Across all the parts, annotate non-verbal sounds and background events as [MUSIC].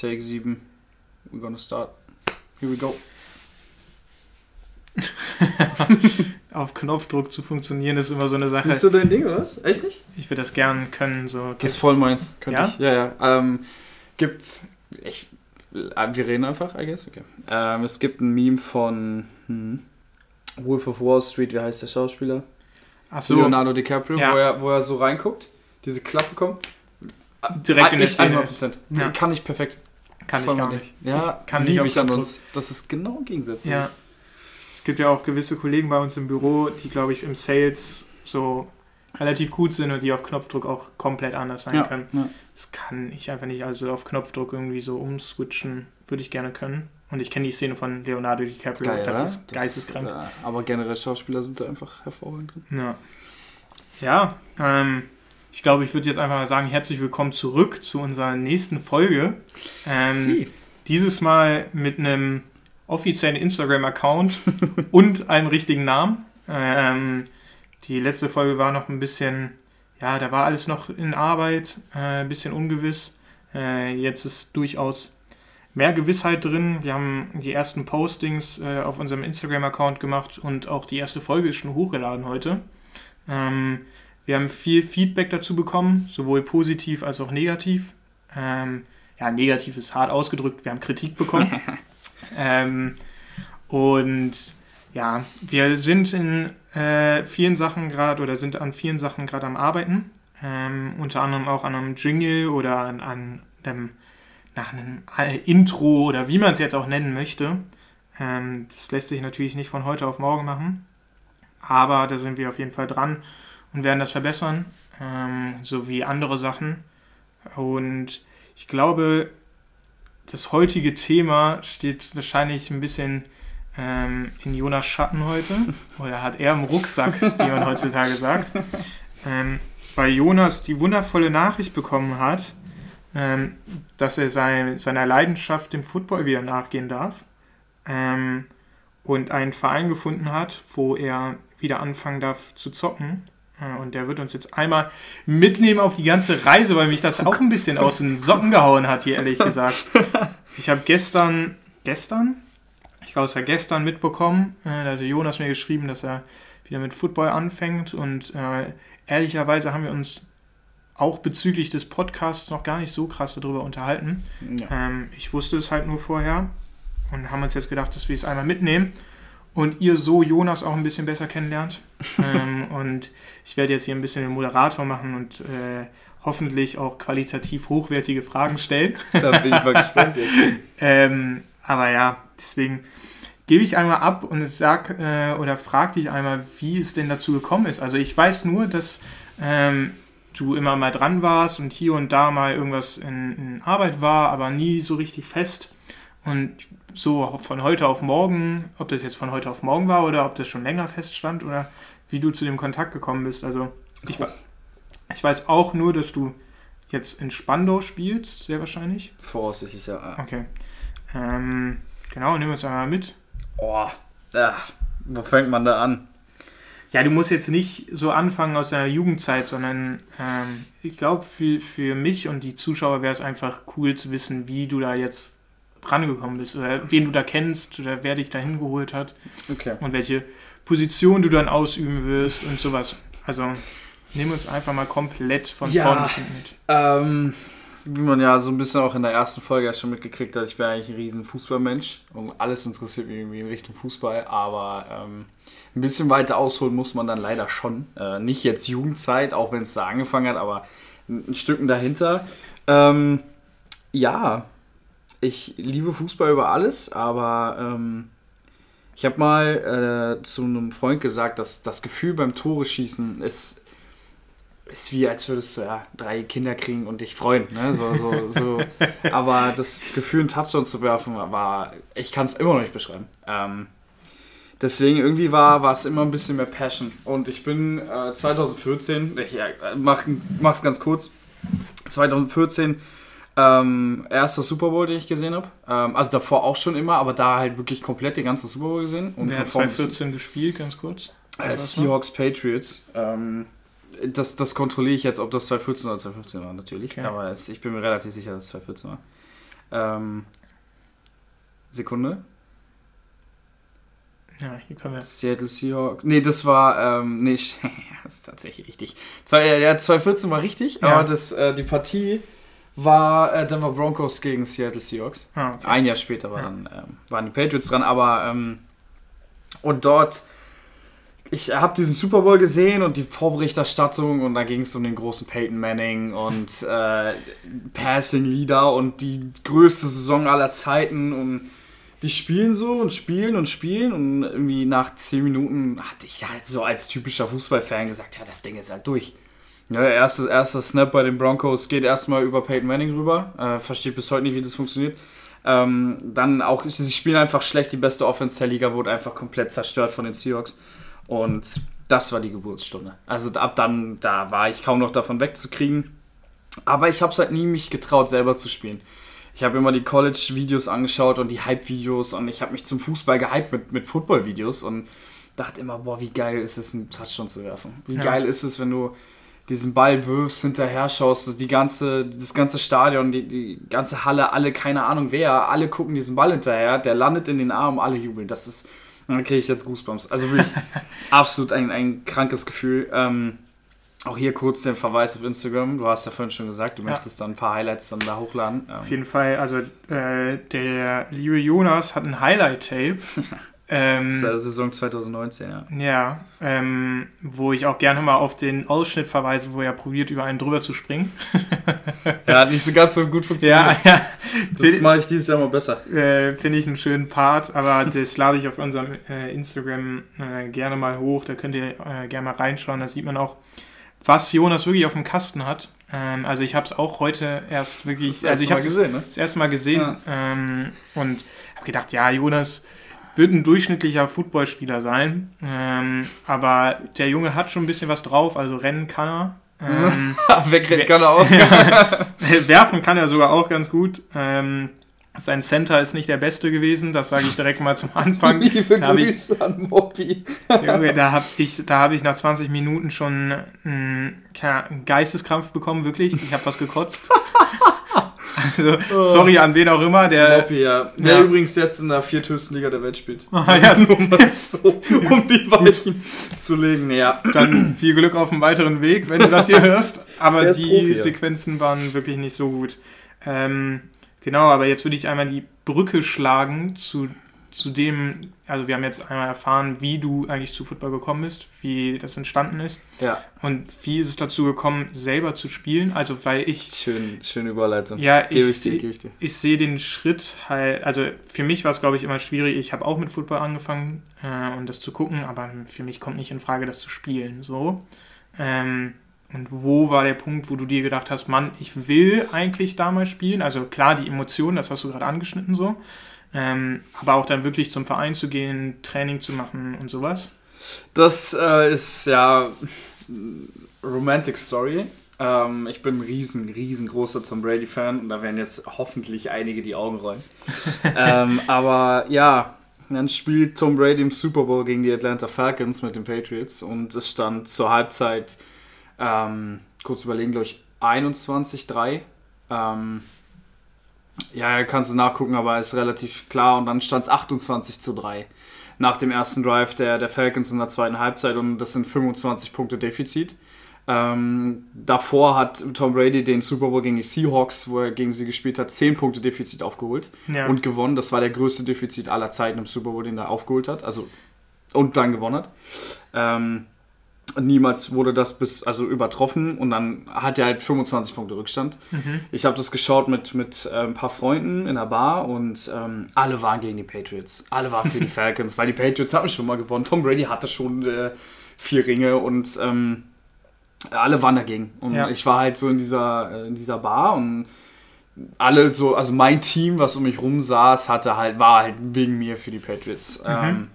Take 7. We're gonna start. Here we go. [LAUGHS] Auf Knopfdruck zu funktionieren, ist immer so eine Sache. Siehst du dein Ding, oder was? Echt nicht? Ich würde das gern können. So. Das ist voll meins. Könnte Ja? ich. Ja, ja. Ähm, gibt's. Ich, äh, wir reden einfach, I guess. Okay. Ähm, es gibt ein Meme von hm, Wolf of Wall Street, wie heißt der Schauspieler? Ach so, Leonardo DiCaprio, Ja. wo, er, wo er so reinguckt, diese Klappe kommt. direkt in der Szene 100%. Ja. Kann ich perfekt. Kann ich gar nicht. Ding. Ja, ich kann nicht liebe ich an uns. Das ist genau gegensätzlich. Ja. Es gibt ja auch gewisse Kollegen bei uns im Büro, die, glaube ich, im Sales so relativ gut sind und die auf Knopfdruck auch komplett anders sein Ja, können. ja. Das kann ich einfach nicht. Also auf Knopfdruck irgendwie so umswitchen würde ich gerne können. Und ich kenne die Szene von Leonardo DiCaprio. Geil, das oder? ist geisteskrank. Ist, äh, aber generell Schauspieler sind da einfach hervorragend drin. Ja, ja ähm, ich glaube, ich würde jetzt einfach mal sagen, herzlich willkommen zurück zu unserer nächsten Folge. Ähm, dieses Mal mit einem offiziellen Instagram-Account [LAUGHS] und einem richtigen Namen. Ähm, die letzte Folge war noch ein bisschen, ja, da war alles noch in Arbeit, äh, ein bisschen ungewiss. Äh, jetzt ist durchaus mehr Gewissheit drin. Wir haben die ersten Postings äh, auf unserem Instagram-Account gemacht und auch die erste Folge ist schon hochgeladen heute. Ähm, wir haben viel Feedback dazu bekommen, sowohl positiv als auch negativ. Ähm, ja, negativ ist hart ausgedrückt, wir haben Kritik bekommen. [LAUGHS] ähm, und ja, wir sind in äh, vielen Sachen gerade oder sind an vielen Sachen gerade am Arbeiten. Ähm, unter anderem auch an einem Jingle oder an, an einem, nach einem Intro oder wie man es jetzt auch nennen möchte. Ähm, das lässt sich natürlich nicht von heute auf morgen machen. Aber da sind wir auf jeden Fall dran und werden das verbessern, ähm, so wie andere Sachen. Und ich glaube, das heutige Thema steht wahrscheinlich ein bisschen ähm, in Jonas Schatten heute. [LAUGHS] Oder hat er im Rucksack, wie man heutzutage sagt. Ähm, weil Jonas die wundervolle Nachricht bekommen hat, ähm, dass er sein, seiner Leidenschaft dem Football wieder nachgehen darf. Ähm, und einen Verein gefunden hat, wo er wieder anfangen darf zu zocken. Äh, Und der wird uns jetzt einmal mitnehmen auf die ganze Reise, weil mich das auch ein bisschen aus den Socken gehauen hat, hier ehrlich gesagt. [LAUGHS] Ich habe gestern, gestern? Ich glaube, es war gestern mitbekommen, äh, da hatte Jonas mir geschrieben, dass er wieder mit Football anfängt und äh, ehrlicherweise haben wir uns auch bezüglich des Podcasts noch gar nicht so krass darüber unterhalten. Ja. Ähm, ich wusste es halt nur vorher und haben uns jetzt gedacht, dass wir es einmal mitnehmen und ihr so Jonas auch ein bisschen besser kennenlernt. [LAUGHS] ähm, und ich werde jetzt hier ein bisschen den Moderator machen und äh, hoffentlich auch qualitativ hochwertige Fragen stellen. [LAUGHS] Da bin ich mal [LAUGHS] gespannt jetzt. Ähm, aber ja, deswegen gebe ich einmal ab und sag äh, oder frag dich einmal, wie es denn dazu gekommen ist. Also ich weiß nur, dass ähm, du immer mal dran warst und hier und da mal irgendwas in, in Arbeit war, aber nie so richtig fest. Und so von heute auf morgen, ob das jetzt von heute auf morgen war oder ob das schon länger feststand oder wie du zu dem Kontakt gekommen bist. Also ich, ich weiß auch nur, dass du jetzt in Spandau spielst, sehr wahrscheinlich. Voraussichtlich, ja. Okay. Ähm, genau, nehmen wir uns einmal mit. Oh, ach, wo fängt man da an? Ja, du musst jetzt nicht so anfangen aus deiner Jugendzeit, sondern ähm, ich glaube, für, für mich und die Zuschauer wäre es einfach cool zu wissen, wie du da jetzt rangekommen bist oder wen du da kennst oder wer dich da hingeholt hat Okay. und welche Position du dann ausüben wirst und sowas. Also nehmen wir uns einfach mal komplett von Ja. vorne mit. Ähm, wie man ja so ein bisschen auch in der ersten Folge ja schon mitgekriegt hat, ich bin eigentlich ein riesen Fußballmensch und alles interessiert mich irgendwie in Richtung Fußball, aber ähm, ein bisschen weiter ausholen muss man dann leider schon. Äh, nicht jetzt Jugendzeit, auch wenn es da angefangen hat, aber ein, ein Stücken dahinter. Ähm, ja, ich liebe Fußball über alles, aber ähm, ich habe mal äh, zu einem Freund gesagt, dass das Gefühl beim Tore schießen ist ist wie, als würdest du ja drei Kinder kriegen und dich freuen. Ne? So, so, so. [LAUGHS] Aber das Gefühl, einen Touchdown zu werfen, war, ich kann es immer noch nicht beschreiben. Ähm, deswegen irgendwie war, war es immer ein bisschen mehr Passion. Und ich bin äh, 2014, ich ja, mach, mach's ganz kurz, 2014 ähm, erster Super Bowl, den ich gesehen habe. Ähm, also davor auch schon immer, aber da halt wirklich komplett den ganzen Super Bowl gesehen. Und Wer von hat vorn bis- 2014 gespielt, ganz kurz? äh, Seahawks Patriots. Ähm, das, das kontrolliere ich jetzt, ob das 2014 oder 2015 war, natürlich. Okay. Aber es, ich bin mir relativ sicher, dass es 2014 war. Ähm, Sekunde. Ja, hier können wir. Seattle Seahawks. Nee, das war, ähm, nee, [LAUGHS] das ist tatsächlich richtig. Zwei, ja, 2014 war richtig, Ja. aber das, äh, die Partie war äh, Denver Broncos gegen Seattle Seahawks. Ah, okay. Ein Jahr später war dann, ähm, waren die Patriots dran, aber ähm, und dort, ich habe diesen Super Bowl gesehen und die Vorberichterstattung und da ging es um den großen Peyton Manning und [LAUGHS] äh, Passing Leader und die größte Saison aller Zeiten und die spielen so und spielen und spielen und irgendwie nach 10 Minuten hatte ich halt so als typischer Fußballfan gesagt, ja, das Ding ist halt durch. Ja, erster erster Snap bei den Broncos geht erstmal über Peyton Manning rüber. Äh, versteht bis heute nicht, wie das funktioniert. Ähm, dann auch, sie spielen einfach schlecht. Die beste Offense der Liga wurde einfach komplett zerstört von den Seahawks. Und das war die Geburtsstunde. Also ab dann, da war ich kaum noch davon wegzukriegen. Aber ich habe es halt nie mich getraut, selber zu spielen. Ich habe immer die College-Videos angeschaut und die Hype-Videos und ich habe mich zum Fußball gehypt mit, mit Football-Videos und dachte immer, boah, wie geil ist es, einen Touchdown zu werfen. Wie Ja. geil ist es, wenn du diesen Ball wirfst, hinterher schaust, die ganze, das ganze Stadion, die, die ganze Halle, alle, keine Ahnung wer, alle gucken diesen Ball hinterher, der landet in den Armen, alle jubeln. Das ist, dann kriege ich jetzt Goosebumps. Also wirklich [LAUGHS] absolut ein, ein krankes Gefühl. Ähm, auch hier kurz den Verweis auf Instagram. Du hast ja vorhin schon gesagt, du Ja. möchtest dann ein paar Highlights dann da hochladen. Auf Ähm, jeden Fall, also äh, der liebe Jonas hat ein Highlight-Tape. [LAUGHS] ähm, das ist ja Saison 2019, ja. ja, ähm, wo ich auch gerne mal auf den Ausschnitt verweise, wo er probiert, über einen drüber zu springen. [LAUGHS] Ja, hat nicht so ganz so gut funktioniert. Ja, ja. Das mache ich dieses Jahr mal besser. Äh, Finde ich einen schönen Part, aber das lade ich auf unserem äh, Instagram äh, gerne mal hoch. Da könnt ihr äh, gerne mal reinschauen. Da sieht man auch, was Jonas wirklich auf dem Kasten hat. Ähm, also ich habe es auch heute erst wirklich, Das also hast ich mal gesehen, ne? das erste Mal gesehen Ja. ähm, und habe gedacht, ja, Jonas wird ein durchschnittlicher Footballspieler sein, ähm, aber der Junge hat schon ein bisschen was drauf, also rennen kann er. Ähm, [LAUGHS] Wegrennen kann er auch. [LAUGHS] Werfen kann er sogar auch ganz gut. Ähm, sein Center ist nicht der beste gewesen, das sage ich direkt mal zum Anfang. [LAUGHS] Liebe Da hab ich- Grüße an Moppi. Junge, da habe ich, da hab ich nach 20 Minuten schon einen, einen Geisteskrampf bekommen, wirklich. Ich habe was gekotzt. Also, sorry an wen auch immer, der. Moppi, ja. Der Ja. übrigens jetzt in der vierthöchsten Liga der Welt spielt. [LAUGHS] Ah, ja, um, das so, um die Weichen zu legen. Ja. dann viel Glück auf dem weiteren Weg, wenn du das hier hörst. Aber die Profi, ja. Sequenzen waren wirklich nicht so gut. Ähm, genau, aber jetzt würde ich einmal die Brücke schlagen zu, zu dem, also wir haben jetzt einmal erfahren, wie du eigentlich zu Football gekommen bist, wie das entstanden ist Ja, und wie ist es dazu gekommen, selber zu spielen. Also weil ich, schön, schöne Überleitung. ja, ich, ich dir, ich ich sehe den Schritt halt, also für mich war es, glaube ich, immer schwierig. Ich habe auch mit Football angefangen äh, und das zu gucken, aber für mich kommt nicht in Frage, das zu spielen. So. Ähm, und wo war der Punkt, wo du dir gedacht hast, Mann, ich will eigentlich da mal spielen? Also klar, die Emotionen, das hast du gerade angeschnitten so. Ähm, aber auch dann wirklich zum Verein zu gehen, Training zu machen und sowas. Das äh, ist ja Romantic Story. Ähm, ich bin ein riesen, riesengroßer Tom Brady-Fan und da werden jetzt hoffentlich einige die Augen rollen. [LAUGHS] ähm, aber ja, dann spielt Tom Brady im Super Bowl gegen die Atlanta Falcons mit den Patriots und es stand zur Halbzeit, ähm, kurz überlegen, glaube ich, 21-3. Ja, kannst du nachgucken, aber ist relativ klar. Und dann stand es 28 zu 3 nach dem ersten Drive der, der Falcons in der zweiten Halbzeit und das sind 25 Punkte Defizit. Ähm, davor hat Tom Brady den Super Bowl gegen die Seahawks, wo er gegen sie gespielt hat, 10 Punkte Defizit aufgeholt Ja. und gewonnen. Das war der größte Defizit aller Zeiten im Super Bowl, den er aufgeholt hat. Also und dann gewonnen hat. Ähm, niemals wurde das bis also übertroffen und dann hat er halt 25 Punkte Rückstand. Mhm. Ich habe das geschaut mit, mit äh, ein paar Freunden in der Bar und ähm, alle waren gegen die Patriots. Alle waren für die [LAUGHS] Falcons, weil die Patriots haben schon mal gewonnen. Tom Brady hatte schon äh, vier Ringe und ähm, alle waren dagegen. Und Ja. ich war halt so in dieser, äh, in dieser Bar und alle so, also mein Team, was um mich rum saß, hatte halt, war halt wegen mir für die Patriots. Ähm,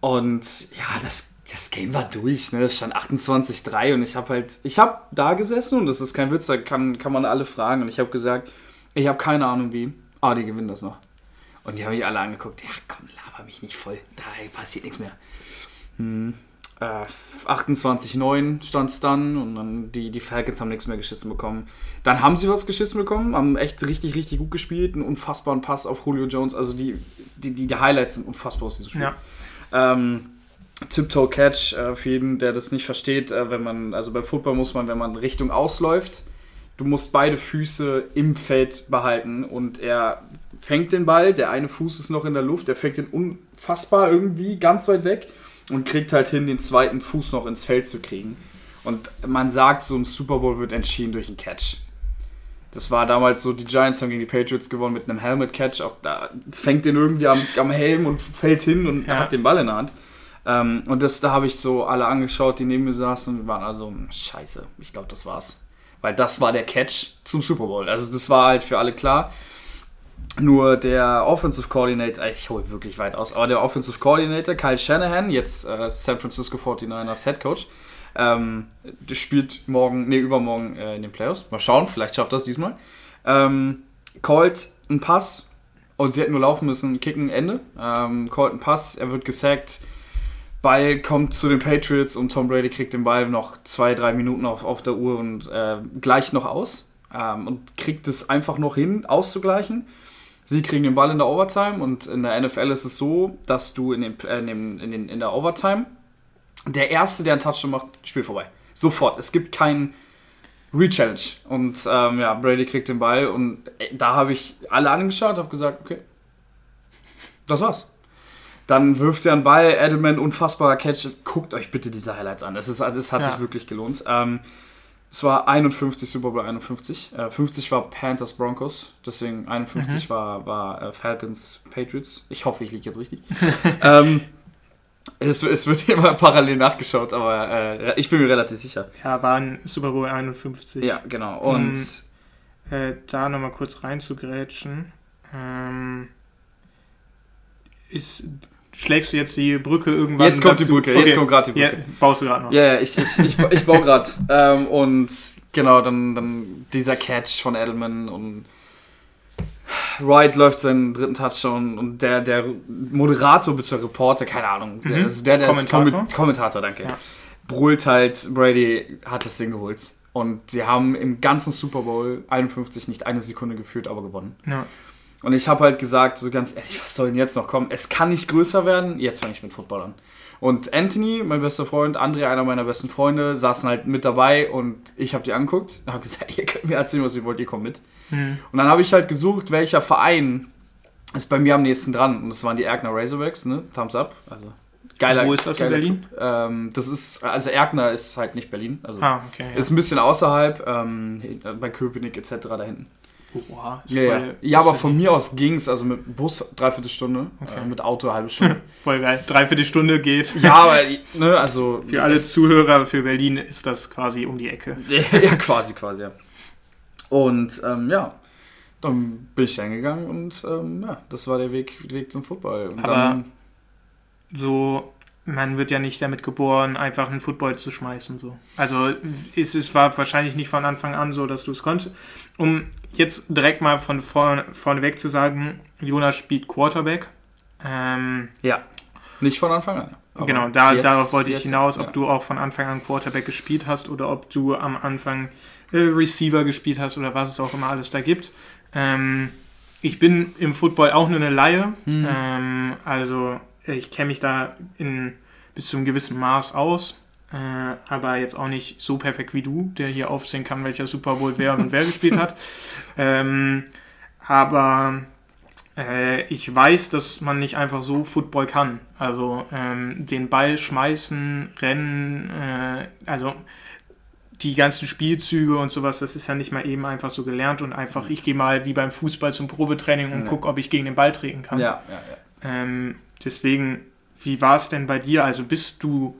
und ja, das, das Game war durch, ne? Das stand 28-3 und ich habe halt, ich habe da gesessen und das ist kein Witz, da kann, kann man alle fragen und ich habe gesagt, ich habe keine Ahnung wie, aber die gewinnen das noch. Und die haben mich alle angeguckt, ja komm, laber mich nicht voll, da passiert nichts mehr. Hm. äh, 28-9 stand es dann und dann die, die Falcons haben nichts mehr geschissen bekommen. Dann haben sie was geschissen bekommen, haben echt richtig, richtig gut gespielt, einen unfassbaren Pass auf Julio Jones. Also die, die, die, die Highlights sind unfassbar aus diesem Spiel. Ja. Ähm, Tiptoe Catch, äh, für jeden, der das nicht versteht, äh, wenn man, also beim Football muss man, wenn man Richtung ausläuft, du musst beide Füße im Feld behalten und er fängt den Ball, der eine Fuß ist noch in der Luft, er fängt den unfassbar irgendwie ganz weit weg und kriegt halt hin, den zweiten Fuß noch ins Feld zu kriegen. Und man sagt, so ein Super Bowl wird entschieden durch einen Catch. Das war damals so, die Giants haben gegen die Patriots gewonnen mit einem Helmet-Catch. Auch da fängt den irgendwie am, am Helm und fällt hin und Ja. hat den Ball in der Hand. Ähm, und das, da habe ich so alle angeschaut, die neben mir saßen und waren also, hm, scheiße, ich glaube, das war's. Weil das war der Catch zum Super Bowl. Also das war halt für alle klar. Nur der Offensive Coordinator, ich hole wirklich weit aus, aber der Offensive Coordinator, Kyle Shanahan, jetzt äh, San Francisco 49ers Head Coach, ähm, spielt morgen, nee, übermorgen äh, in den Playoffs. Mal schauen, vielleicht schafft das diesmal. Ähm, callt einen Pass und sie hätten nur laufen müssen, kicken, Ende. Ähm, callt einen Pass, er wird gesackt. Ball kommt zu den Patriots und Tom Brady kriegt den Ball noch zwei, drei Minuten auf, auf der Uhr und äh, gleicht noch aus ähm, und kriegt es einfach noch hin, auszugleichen. Sie kriegen den Ball in der Overtime und in der NFL ist es so, dass du in, den, äh, in, den, in der Overtime der Erste, der einen Touchdown macht, Spiel vorbei. Sofort. Es gibt keinen Re-Challenge. Und ähm, ja, Brady kriegt den Ball und äh, da habe ich alle angeschaut und habe gesagt, okay, das war's. Dann wirft er einen Ball, Edelman, unfassbarer Catch. Guckt euch bitte diese Highlights an. Es, ist, also, es hat Ja. sich wirklich gelohnt. Ähm, es war 51, Super Bowl 51. Äh, 50 war Panthers Broncos. Deswegen 51 war, war äh, Falcons Patriots. Ich hoffe, ich liege jetzt richtig. [LAUGHS] ähm, es, es wird immer parallel nachgeschaut, aber äh, ich bin mir relativ sicher. Ja, war ein Super Bowl 51. Ja, genau. Und Um, Äh, da nochmal kurz reinzugrätschen. Ähm, ist, schlägst du jetzt die Brücke irgendwann jetzt kommt die dazu? Brücke. Okay. Jetzt kommt gerade die Ja, Brücke. baust du gerade noch. Ja, ja, ich, ich, ich, ich baue gerade. [LAUGHS] ähm, und genau, dann, dann dieser Catch von Edelman und Wright läuft seinen dritten Touchdown und der, der Moderator bzw. Reporter, keine Ahnung, der, Mhm. also der, der Kommentator? ist Kommi- Kommentator, danke. Ja. Brüllt halt, Brady hat das Ding geholt. Und sie haben im ganzen Super Bowl 51 nicht eine Sekunde geführt, aber gewonnen. Ja. Und ich habe halt gesagt, so ganz ehrlich, was soll denn jetzt noch kommen? Es kann nicht größer werden, jetzt fange ich mit Football an. Und Anthony, mein bester Freund, André, einer meiner besten Freunde, saßen halt mit dabei und ich habe die angeguckt [LAUGHS] und habe gesagt, ihr könnt mir erzählen, was ihr wollt, ihr kommt mit. Hm. Und dann habe ich halt gesucht, welcher Verein ist bei mir am nächsten dran. Und das waren die Erkner Razorbacks, ne? Thumbs up. Also geiler. Wo ist das in Berlin? Ähm, das ist, also Erkner ist halt nicht Berlin. Also Ah, okay. Ja. ist ein bisschen außerhalb, ähm, bei Köpenick etc. da hinten. Oha, Ja, ja. ja, aber von mir aus ging es, also mit Bus dreiviertel Stunde, Okay. äh, mit Auto halbe Stunde. [LAUGHS] Voll geil. Dreiviertel Stunde geht. [LAUGHS] ja, aber, ne, also. Für alle Zuhörer, für Berlin ist das quasi um die Ecke. [LAUGHS] ja, quasi, quasi, ja. Und, ähm, ja, dann bin ich hingegangen und, ähm, ja, das war der Weg, Weg zum Football. Und Aber- dann, So, man wird ja nicht damit geboren, einfach einen Football zu schmeißen. So. Also es, es war wahrscheinlich nicht von Anfang an so, dass du es konntest. Um jetzt direkt mal von vorne, vorneweg zu sagen, Jonas spielt Quarterback. Ähm, ja, nicht von Anfang an. Genau, da, jetzt- darauf wollte ich jetzt, hinaus, ob ja. du auch von Anfang an Quarterback gespielt hast oder ob du am Anfang äh, Receiver gespielt hast oder was es auch immer alles da gibt. Ähm, ich bin im Football auch nur eine Laie. Mhm. Ähm, also ich kenne mich da in, bis zu einem gewissen Maß aus. Äh, aber jetzt auch nicht so perfekt wie du, der hier aufsehen kann, welcher Super Bowl wer und wer gespielt hat. [LAUGHS] Ähm, aber äh, ich weiß, dass man nicht einfach so Football kann. Also ähm, den Ball schmeißen, rennen, äh, also die ganzen Spielzüge und sowas, das ist ja nicht mal eben einfach so gelernt und einfach, ich gehe mal wie beim Fußball zum Probetraining und Ja. gucke, ob ich gegen den Ball treten kann. Ja, ja, ja. Ähm, deswegen, wie war es denn bei dir? Also bist du,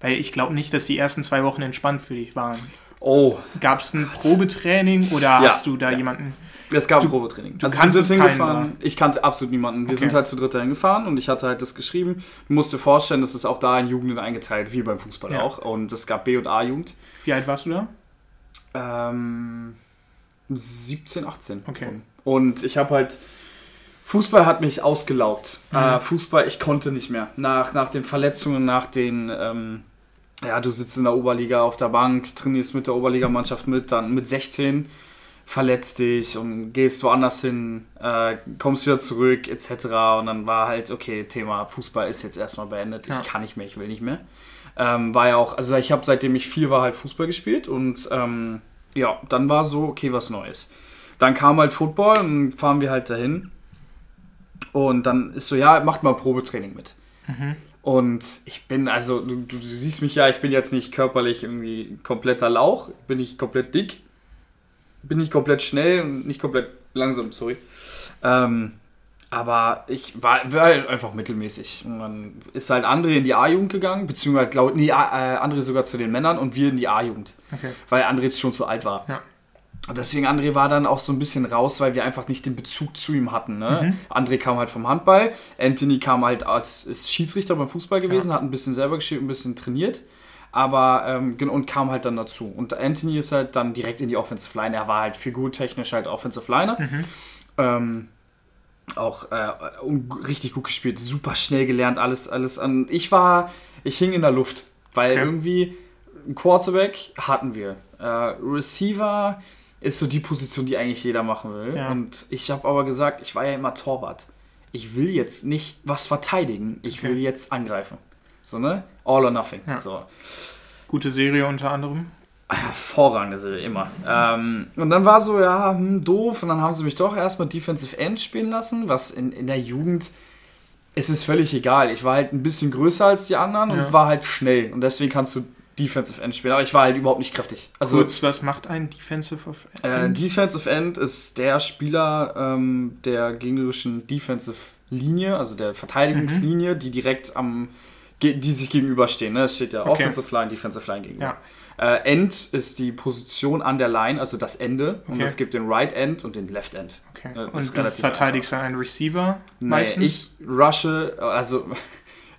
weil ich glaube nicht, dass die ersten zwei Wochen entspannt für dich waren. Oh, Gab es ein Probetraining oder Ja, hast du da ja. jemanden? es gab Du- ein Probetraining. du also wir sind hingefahren. Ich kannte absolut niemanden. Wir Okay. sind halt zu dritt hingefahren und ich hatte halt das geschrieben. Du musst dir vorstellen, das ist auch da in Jugenden eingeteilt, wie beim Fußball Ja. auch. Und es gab B- und A-Jugend. Wie alt warst du da? Ähm, 17, 18. Okay. Und ich habe halt. Fußball hat mich ausgelaugt. Mhm. Äh, Fußball, ich konnte nicht mehr. Nach, nach den Verletzungen, nach den. Ähm, ja, du sitzt in der Oberliga auf der Bank, trainierst mit der Oberligamannschaft mit, dann mit 16 verletzt dich und gehst woanders hin, äh, kommst wieder zurück, etc. Und dann war halt, okay, Thema Fußball ist jetzt erstmal beendet, ja. ich kann nicht mehr, ich will nicht mehr. Ähm, war ja auch, also ich habe seitdem ich vier war halt Fußball gespielt und ähm, ja, dann war so, okay, was Neues. Dann kam halt Football und fahren wir halt dahin. Und dann ist so, ja, macht mal Probetraining mit. Mhm. Und ich bin, also, du, du, siehst mich ja, ich bin jetzt nicht körperlich irgendwie kompletter Lauch, bin nicht komplett dick, bin nicht komplett schnell und nicht komplett langsam, sorry. Ähm, aber ich war, war halt einfach mittelmäßig. Und dann ist halt André in die A-Jugend gegangen, beziehungsweise, glaub, nee, äh, André sogar zu den Männern und wir in die A-Jugend. Okay. Weil André jetzt schon zu alt war. Ja. Und deswegen André war dann auch so ein bisschen raus, weil wir einfach nicht den Bezug zu ihm hatten. Ne? Mhm. André kam halt vom Handball, Anthony kam halt als ist Schiedsrichter beim Fußball gewesen, ja. hat ein bisschen selber gespielt, ein bisschen trainiert aber ähm, und kam halt dann dazu. Und Anthony ist halt dann direkt in die Offensive Line. Er war halt figurtechnisch halt Offensive Liner. Mhm. Ähm, auch äh, richtig gut gespielt, super schnell gelernt, alles, alles an. Ich war, ich hing in der Luft, weil okay. irgendwie ein Quarterback hatten wir. Äh, Receiver ist so die Position, die eigentlich jeder machen will. Ja. Und ich habe aber gesagt, ich war ja immer Torwart. Ich will jetzt nicht was verteidigen, ich okay. will jetzt angreifen. So, ne? All or nothing. Ja. So. Gute Serie unter anderem. Hervorragende Serie, immer. Ähm, und dann war so, ja, hm, doof. Und dann haben sie mich doch erstmal Defensive End spielen lassen, was in, in der Jugend es ist völlig egal. Ich war halt ein bisschen größer als die anderen ja. und war halt schnell. Und deswegen kannst du Defensive End spielen. Aber ich war halt überhaupt nicht kräftig. Also, Kurz, was macht ein Defensive End? Äh, Defensive End ist der Spieler ähm, der gegnerischen Defensive Linie, also der Verteidigungslinie, mhm. die direkt am die sich gegenüberstehen. Ne? Es steht ja okay. Offensive Line, Defensive Line gegenüber. Ja. Äh, End ist die Position an der Line, also das Ende. Okay. Und es gibt den Right End und den Left End. Okay. Äh, und du verteidigst dann einen Receiver? Nein, ich rushe, also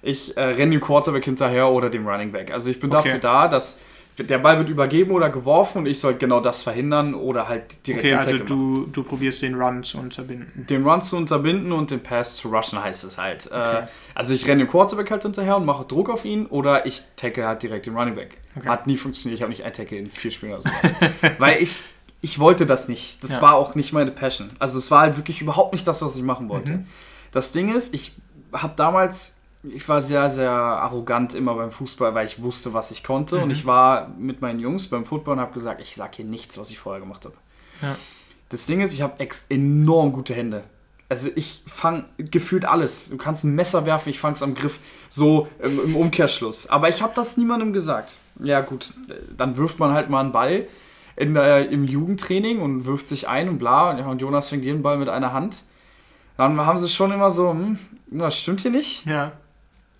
ich äh, renne dem Quarterback hinterher oder dem Running Back. Also ich bin okay. dafür da, dass der Ball wird übergeben oder geworfen und ich soll genau das verhindern oder halt direkt okay, also du, du probierst den Run zu unterbinden. Den Run zu unterbinden und den Pass zu rushen heißt es halt. Äh, okay. Also ich renne dem Quarterback halt hinterher und mache Druck auf ihn oder ich tackle halt direkt den Running Back. Okay. Hat nie funktioniert, ich habe nicht ein Tackle in vier Spielen oder so. [LAUGHS] Weil ich, ich wollte das nicht. Das ja. war auch nicht meine Passion. Also es war halt wirklich überhaupt nicht das, was ich machen wollte. Mhm. Das Ding ist, ich habe damals ich war sehr, sehr arrogant immer beim Fußball, weil ich wusste, was ich konnte. Mhm. Und ich war mit meinen Jungs beim Football und habe gesagt, ich sage hier nichts, was ich vorher gemacht habe. Ja. Das Ding ist, ich habe enorm gute Hände. Also ich fange gefühlt alles. Du kannst ein Messer werfen, ich fange es am Griff. So im, im Umkehrschluss. Aber ich habe das niemandem gesagt. Ja gut, dann wirft man halt mal einen Ball in der, im Jugendtraining und wirft sich ein und bla. Und Jonas fängt jeden Ball mit einer Hand. Dann haben sie schon immer so, hm, das stimmt hier nicht. Ja.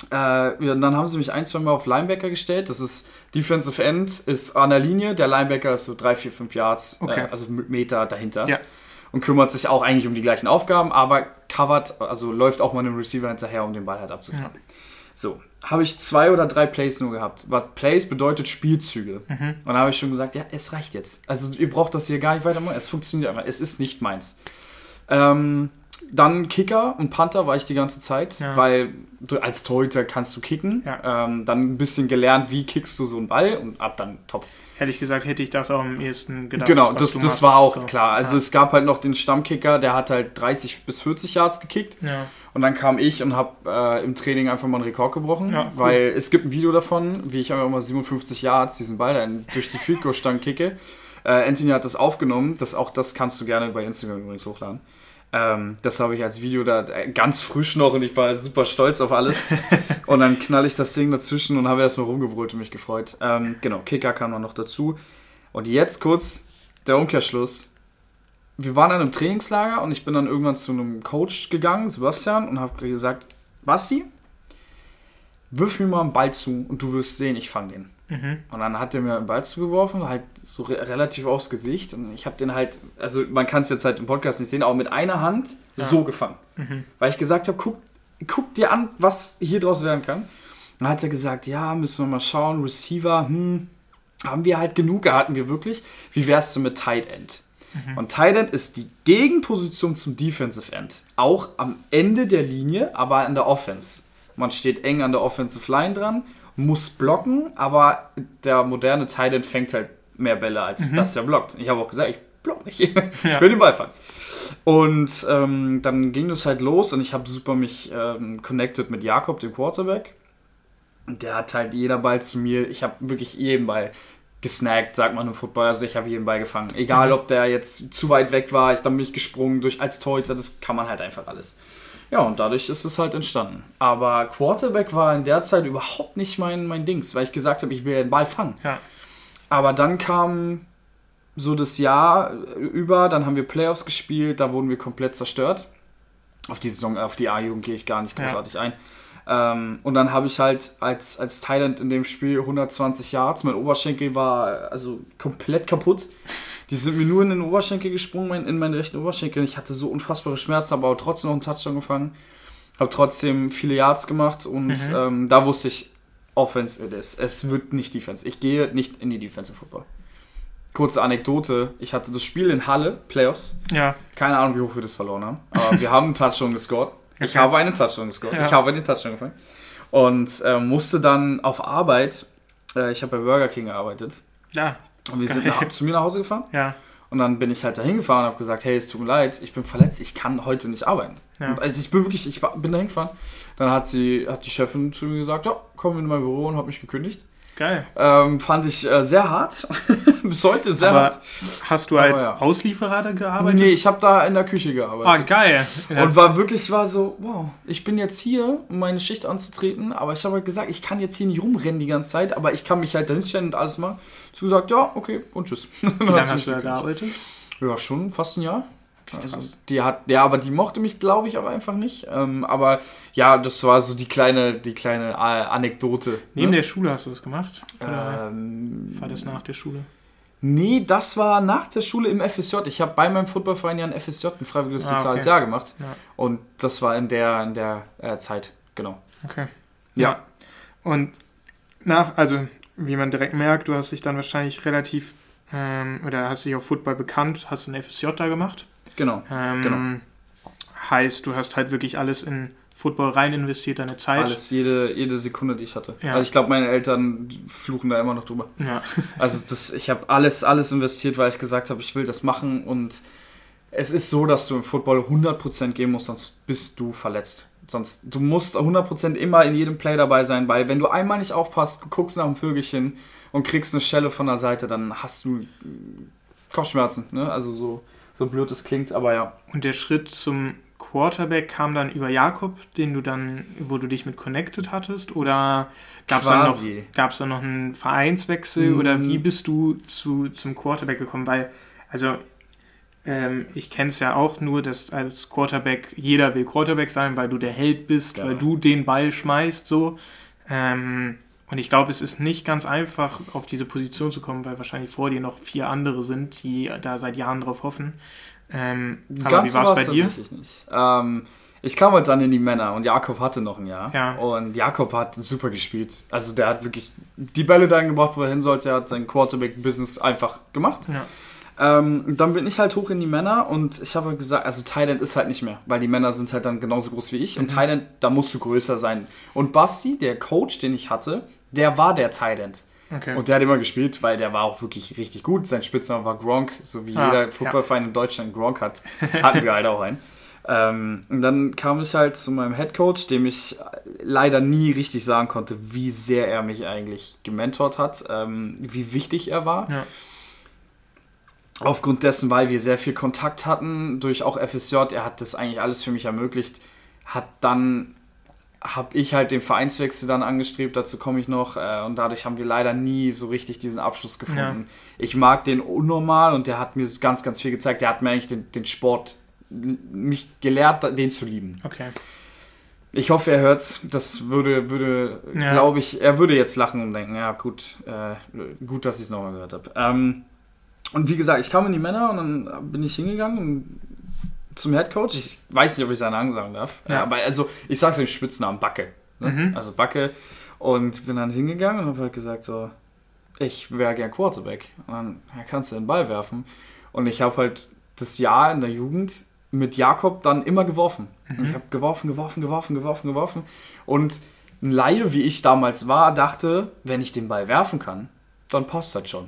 Äh, dann haben sie mich ein, zwei Mal auf Linebacker gestellt. Das ist Defensive End, ist an der Linie. Der Linebacker ist so drei, vier, fünf Yards, äh, okay. äh, also Meter dahinter. Ja. Und kümmert sich auch eigentlich um die gleichen Aufgaben, aber covert, also läuft auch mal einem Receiver hinterher, um den Ball halt abzufangen. Ja. So, habe ich zwei oder drei Plays nur gehabt. Was Plays bedeutet Spielzüge. Mhm. Und da habe ich schon gesagt, ja, es reicht jetzt. Also ihr braucht das hier gar nicht weitermachen. Es funktioniert einfach. Es ist nicht meins. Ähm, dann Kicker und Panther war ich die ganze Zeit, ja. weil du als Torhüter kannst du kicken. Ja. Ähm, dann ein bisschen gelernt, wie kickst du so einen Ball und ab dann top. Hätte ich gesagt, hätte ich das auch am ehesten gedacht. Genau, das, das war auch so. klar. Also ja. es gab halt noch den Stammkicker, der hat halt 30 bis 40 Yards gekickt. Und dann kam ich und habe äh, im Training einfach mal einen Rekord gebrochen, ja, weil cool. es gibt ein Video davon, wie ich einfach mal 57 Yards diesen Ball dann durch die Field Goal Stange kicke. Äh, Anthony hat das aufgenommen, das, auch das kannst du gerne bei Instagram übrigens hochladen. Ähm, das habe ich als Video da äh, ganz frisch noch und ich war super stolz auf alles. [LAUGHS] und dann knall ich das Ding dazwischen und habe erstmal rumgebrüllt und mich gefreut. Ähm, genau, Kicker kam noch dazu. Und jetzt kurz der Umkehrschluss. Wir waren an einem Trainingslager und ich bin dann irgendwann zu einem Coach gegangen, Sebastian, und habe gesagt, Basti, wirf mir mal einen Ball zu und du wirst sehen, ich fange den. Mhm. Und dann hat er mir einen Ball zugeworfen, halt so re relativ aufs Gesicht. Und ich habe den halt, also man kann es jetzt halt im Podcast nicht sehen, aber mit einer Hand ja. so gefangen. Mhm. Weil ich gesagt habe, guck, guck dir an, was hier draus werden kann. Dann hat er gesagt, ja, müssen wir mal schauen, Receiver, hm, haben wir halt genug, hatten wir wirklich. Wie wärst du mit Tight End? Mhm. Und Tight End ist die Gegenposition zum Defensive End. Auch am Ende der Linie, aber in der Offense. Man steht eng an der Offensive Line dran muss blocken, aber der moderne Titan fängt halt mehr Bälle, als mhm. dass er blockt. Ich habe auch gesagt, ich block nicht. [LAUGHS] ich will den Ball fangen. Und ähm, dann ging das halt los und ich habe super mich ähm, connected mit Jakob, dem Quarterback. Und der hat halt jeder Ball zu mir, ich habe wirklich jeden Ball gesnackt, sagt man im Football. Also ich habe jeden Ball gefangen. Egal, mhm. ob der jetzt zu weit weg war, ich, dann bin ich gesprungen durch als Torhüter, das kann man halt einfach alles. Ja, und dadurch ist es halt entstanden. Aber Quarterback war in der Zeit überhaupt nicht mein, mein Dings, weil ich gesagt habe, ich will den Ball fangen. Ja. Aber dann kam so das Jahr über, dann haben wir Playoffs gespielt, da wurden wir komplett zerstört. Auf die Saison, auf die A-Jugend gehe ich gar nicht großartig ja. ein. Ähm, und dann habe ich halt als, als Thailand in dem Spiel 120 Yards, mein Oberschenkel war also komplett kaputt. Die sind mir nur in den Oberschenkel gesprungen, in meinen rechten Oberschenkel. Ich hatte so unfassbare Schmerzen, aber trotzdem noch einen Touchdown gefangen. Habe trotzdem viele Yards gemacht und mhm. ähm, da wusste ich, Offense it is. Es wird nicht Defense. Ich gehe nicht in die Defensive Football. Kurze Anekdote: Ich hatte das Spiel in Halle, Playoffs. Ja. Keine Ahnung, wie hoch wir das verloren haben. Aber wir haben einen Touchdown gescored. [LAUGHS] Ich okay. habe einen Touchdown gescored. Ja. Ich habe einen Touchdown gefangen. Und äh, musste dann auf Arbeit, äh, ich habe bei Burger King gearbeitet. Ja. Und wir sind nach, zu mir nach Hause gefahren. Ja. Und dann bin ich halt dahin gefahren und habe gesagt, hey, es tut mir leid, ich bin verletzt, ich kann heute nicht arbeiten. Ja. Also ich bin wirklich, ich bin dahin gefahren. Dann hat sie, hat die Chefin zu mir gesagt, ja, komm in mein Büro und habe mich gekündigt. Geil. Ähm, fand ich äh, sehr hart. [LAUGHS] Bis heute sehr Aber hart. Hast du als ja. Auslieferer da gearbeitet? Nee, ich habe da in der Küche gearbeitet. Ah, geil. Und war wirklich, war so, wow, ich bin jetzt hier, um meine Schicht anzutreten, aber ich habe halt gesagt, ich kann jetzt hier nicht rumrennen die ganze Zeit, aber ich kann mich halt dahinstellen und alles machen. Zu gesagt, ja, okay, und tschüss. [LAUGHS] Wie lange hast du da gearbeitet? Ja, schon fast ein Jahr. Also, die hat, ja, aber die mochte mich, glaube ich, aber einfach nicht. Ähm, aber ja, das war so die kleine, die kleine äh, Anekdote. Neben ne? der Schule hast du das gemacht? Ähm, war das nach der Schule? Nee, das war nach der Schule im FSJ. Ich habe bei meinem Footballverein ja ein FSJ, ein freiwilliges ah, soziales okay. Jahr gemacht. Ja. Und das war in der, in der äh, Zeit, genau. Okay. Ja. ja. Und nach, also wie man direkt merkt, du hast dich dann wahrscheinlich relativ, ähm, oder hast dich auf Football bekannt, hast ein FSJ da gemacht. Genau. Ähm, genau. Heißt, du hast halt wirklich alles in Football rein investiert, deine Zeit. Alles, jede, jede Sekunde, die ich hatte. Ja. Also ich glaube, meine Eltern fluchen da immer noch drüber. Ja. [LAUGHS] Also das, ich habe alles, alles investiert, weil ich gesagt habe, ich will das machen und es ist so, dass du im Football 100% geben musst, sonst bist du verletzt. Sonst, du musst 100% immer in jedem Play dabei sein, weil wenn du einmal nicht aufpasst, guckst nach dem Vögelchen und kriegst eine Schelle von der Seite, dann hast du Kopfschmerzen. Ne? Also so so blöd es klingt, aber ja. Und der Schritt zum Quarterback kam dann über Jakob, den du dann, wo du dich mit connected hattest? Oder gab es dann, noch, dann noch einen Vereinswechsel? Mhm. Oder wie bist du zu, zum Quarterback gekommen? Weil, also ähm, ich kenne es ja auch nur, dass als Quarterback, jeder will Quarterback sein, weil du der Held bist, ja. weil du den Ball schmeißt, so. Ähm, und ich glaube, es ist nicht ganz einfach, auf diese Position zu kommen, weil wahrscheinlich vor dir noch vier andere sind, die da seit Jahren drauf hoffen. Ähm, aber wie war es bei dir? Nicht. Ähm, ich kam halt dann in die Männer und Jakob hatte noch ein Jahr. Ja. Und Jakob hat super gespielt. Also der hat wirklich die Bälle dahin gebracht, wo er hin sollte. Er hat sein Quarterback-Business einfach gemacht. Ja. Ähm, dann bin ich halt hoch in die Männer und ich habe gesagt, also Thailand ist halt nicht mehr, weil die Männer sind halt dann genauso groß wie ich. Mhm. Und Thailand, da musst du größer sein. Und Basti, der Coach, den ich hatte, der war der Tight Okay. Und der hat immer gespielt, weil der war auch wirklich richtig gut. Sein Spitzname war Gronk, so wie ah, jeder Footballverein ja. in Deutschland Gronk hat. Hatten wir halt auch einen. Ähm, und dann kam ich halt zu meinem Head Coach, dem ich leider nie richtig sagen konnte, wie sehr er mich eigentlich gementort hat, ähm, wie wichtig er war. Ja. Aufgrund dessen, weil wir sehr viel Kontakt hatten, durch auch FSJ, er hat das eigentlich alles für mich ermöglicht, hat dann habe ich halt den Vereinswechsel dann angestrebt, dazu komme ich noch. Äh, und dadurch haben wir leider nie so richtig diesen Abschluss gefunden. Ja. Ich mag den unnormal und der hat mir ganz, ganz viel gezeigt. Der hat mir eigentlich den, den Sport, mich gelehrt, den zu lieben. Okay. Ich hoffe, er hört's. Das würde, würde, ja. glaube ich, er würde jetzt lachen und denken, ja gut, äh, gut, dass ich es nochmal gehört habe. Ähm, und wie gesagt, ich kam in die Männer und dann bin ich hingegangen und zum Head Coach. Ich weiß nicht, ob ich seinen Namen sagen darf. Ja. Aber also, ich sage es im Spitznamen Backe. Ne? Mhm. Also Backe. Und bin dann hingegangen und habe halt gesagt so, ich wäre gern Quarterback. Und dann ja, kannst du den Ball werfen. Und ich habe halt das Jahr in der Jugend mit Jakob dann immer geworfen. Mhm. Und ich habe geworfen, geworfen, geworfen, geworfen, geworfen. Und ein Laie, wie ich damals war, dachte, wenn ich den Ball werfen kann, dann passt das schon.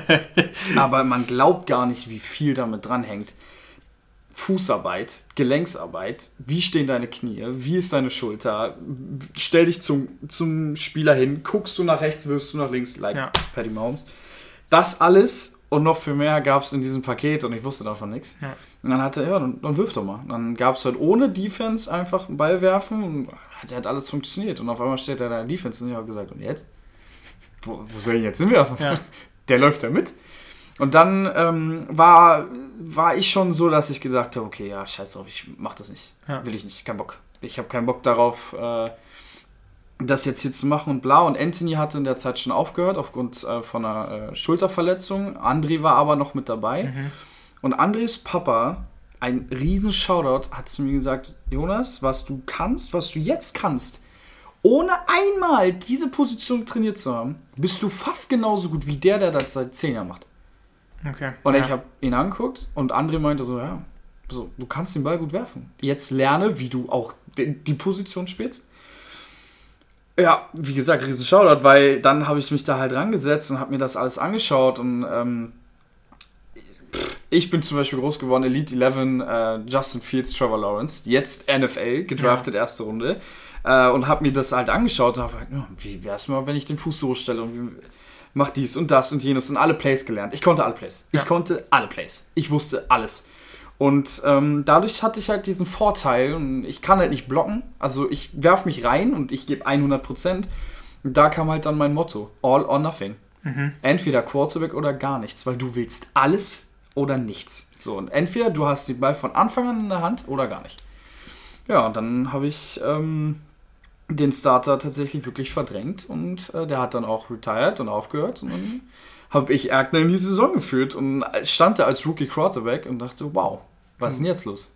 [LAUGHS] Aber man glaubt gar nicht, wie viel damit dranhängt. Fußarbeit, Gelenksarbeit, wie stehen deine Knie, wie ist deine Schulter, stell dich zum, zum Spieler hin, guckst du nach rechts, wirst du nach links, like ja. Paddy Mahomes. Das alles und noch viel mehr gab es in diesem Paket und ich wusste davon nichts. Ja. Und dann hat er, ja, dann, dann wirf doch mal. Dann gab es halt ohne Defense einfach einen Ball werfen und hat halt alles funktioniert. Und auf einmal steht er da in der Defense und ich habe gesagt, und jetzt? Wo, wo soll ich jetzt hinwerfen? Ja. [LAUGHS] Der läuft da mit. Und dann ähm, war, war ich schon so, dass ich gesagt habe, okay, ja, scheiß drauf, ich mach das nicht. Ja. Will ich nicht, kein Bock. Ich habe keinen Bock darauf, äh, das jetzt hier zu machen und bla. Und Anthony hatte in der Zeit schon aufgehört aufgrund äh, von einer äh, Schulterverletzung. André war aber noch mit dabei. Mhm. Und Andres Papa, ein riesen Shoutout, hat zu mir gesagt, Jonas, was du kannst, was du jetzt kannst, ohne einmal diese Position trainiert zu haben, bist du fast genauso gut wie der, der das seit zehn Jahren macht. Okay. Und ja. ich habe ihn angeguckt und André meinte so, ja, so, du kannst den Ball gut werfen. Jetzt lerne, wie du auch die, Position spielst. Ja, wie gesagt, riesen Shoutout, weil dann habe ich mich da halt rangesetzt und habe mir das alles angeschaut und ähm, ich bin zum Beispiel groß geworden, Elite 11, äh, Justin Fields, Trevor Lawrence, jetzt NFL, gedraftet ja. erste Runde äh, und habe mir das halt angeschaut und habe halt, ja, wie wäre es mal, wenn ich den Fuß so stelle und wie, mach dies und das und jenes und alle Plays gelernt. Ich konnte alle Plays. Ja. Ich konnte alle Plays. Ich wusste alles. Und ähm, dadurch hatte ich halt diesen Vorteil und ich kann halt nicht blocken. Also ich werf mich rein und ich gebe 100 Prozent. Da kam halt dann mein Motto: All or nothing. Mhm. Entweder Quarterback oder gar nichts, weil du willst alles oder nichts. So, und entweder du hast den Ball von Anfang an in der Hand oder gar nicht. Ja, und dann habe ich ähm, den Starter tatsächlich wirklich verdrängt und äh, der hat dann auch retired und aufgehört und dann [LAUGHS] habe ich Erkner in die Saison geführt und stand da als Rookie Quarterback und dachte, wow, was ist denn jetzt los?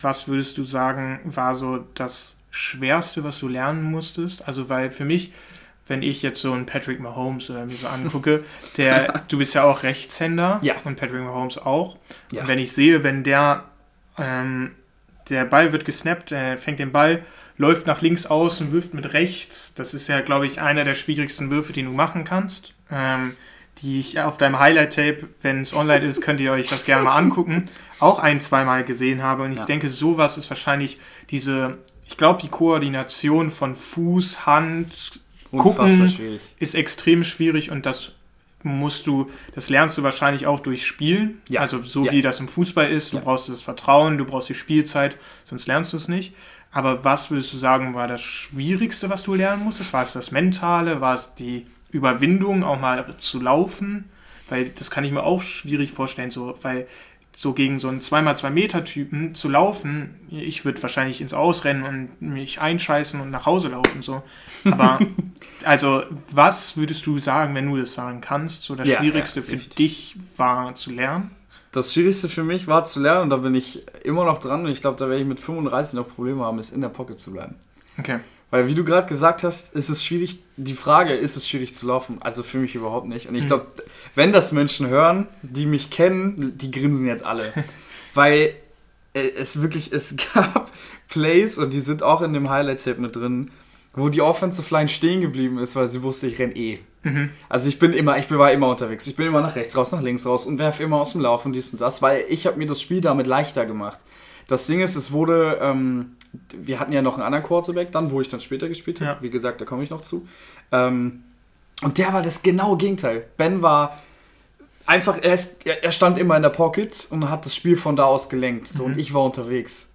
Was würdest du sagen, war so das Schwerste, was du lernen musstest? Also, weil für mich, wenn ich jetzt so einen Patrick Mahomes oder mir so angucke, [LAUGHS] der, du bist ja auch Rechtshänder ja. und Patrick Mahomes auch. Ja. Und wenn ich sehe, wenn der, ähm, der Ball wird gesnappt, er fängt den Ball, läuft nach links aus und wirft mit rechts, das ist ja, glaube ich, einer der schwierigsten Würfe, die du machen kannst. Ähm, die ich auf deinem Highlight-Tape, wenn es online ist, könnt ihr euch das gerne mal angucken, auch ein, zweimal gesehen habe. Und ich ja. denke, sowas ist wahrscheinlich diese, ich glaube, die Koordination von Fuß, Hand, Gucken schwierig. ist extrem schwierig und das musst du, das lernst du wahrscheinlich auch durch Spielen. Ja. Also so ja. wie das im Fußball ist. Du brauchst das Vertrauen, du brauchst die Spielzeit, sonst lernst du es nicht. Aber was würdest du sagen, war das Schwierigste, was du lernen musstest? War es das Mentale? War es die Überwindung, auch mal zu laufen, weil das kann ich mir auch schwierig vorstellen, so, weil so gegen so einen 2x2 Meter Typen zu laufen, ich würde wahrscheinlich ins Ausrennen und mich einscheißen und nach Hause laufen, so. Aber, [LAUGHS] also, was würdest du sagen, wenn du das sagen kannst, so das ja, Schwierigste ja, für dich war zu lernen? Das Schwierigste für mich war zu lernen, und da bin ich immer noch dran, und ich glaube, da werde ich mit 35 noch Probleme haben, ist in der Pocket zu bleiben. Okay. Weil, wie du gerade gesagt hast, ist es schwierig, die Frage, ist es schwierig zu laufen? Also für mich überhaupt nicht. Und ich hm. glaube, wenn das Menschen hören, die mich kennen, die grinsen jetzt alle. [LAUGHS] Weil äh, es wirklich, es [LAUGHS] gab Plays, und die sind auch in dem Highlight-Tape mit drin, wo die Offensive Line stehen geblieben ist, weil sie wusste, ich renn eh. Mhm. Also ich bin immer, ich war immer unterwegs. Ich bin immer nach rechts raus, nach links raus und werfe immer aus dem Lauf und dies und das, weil ich habe mir das Spiel damit leichter gemacht. Das Ding ist, es wurde ähm, wir hatten ja noch einen anderen Quarterback dann, wo ich dann später gespielt habe. Ja. Wie gesagt, da komme ich noch zu. Ähm, und der war das genaue Gegenteil. Ben war einfach, er, ist, er, stand immer in der Pocket und hat das Spiel von da aus gelenkt. So, mhm. Und ich war unterwegs.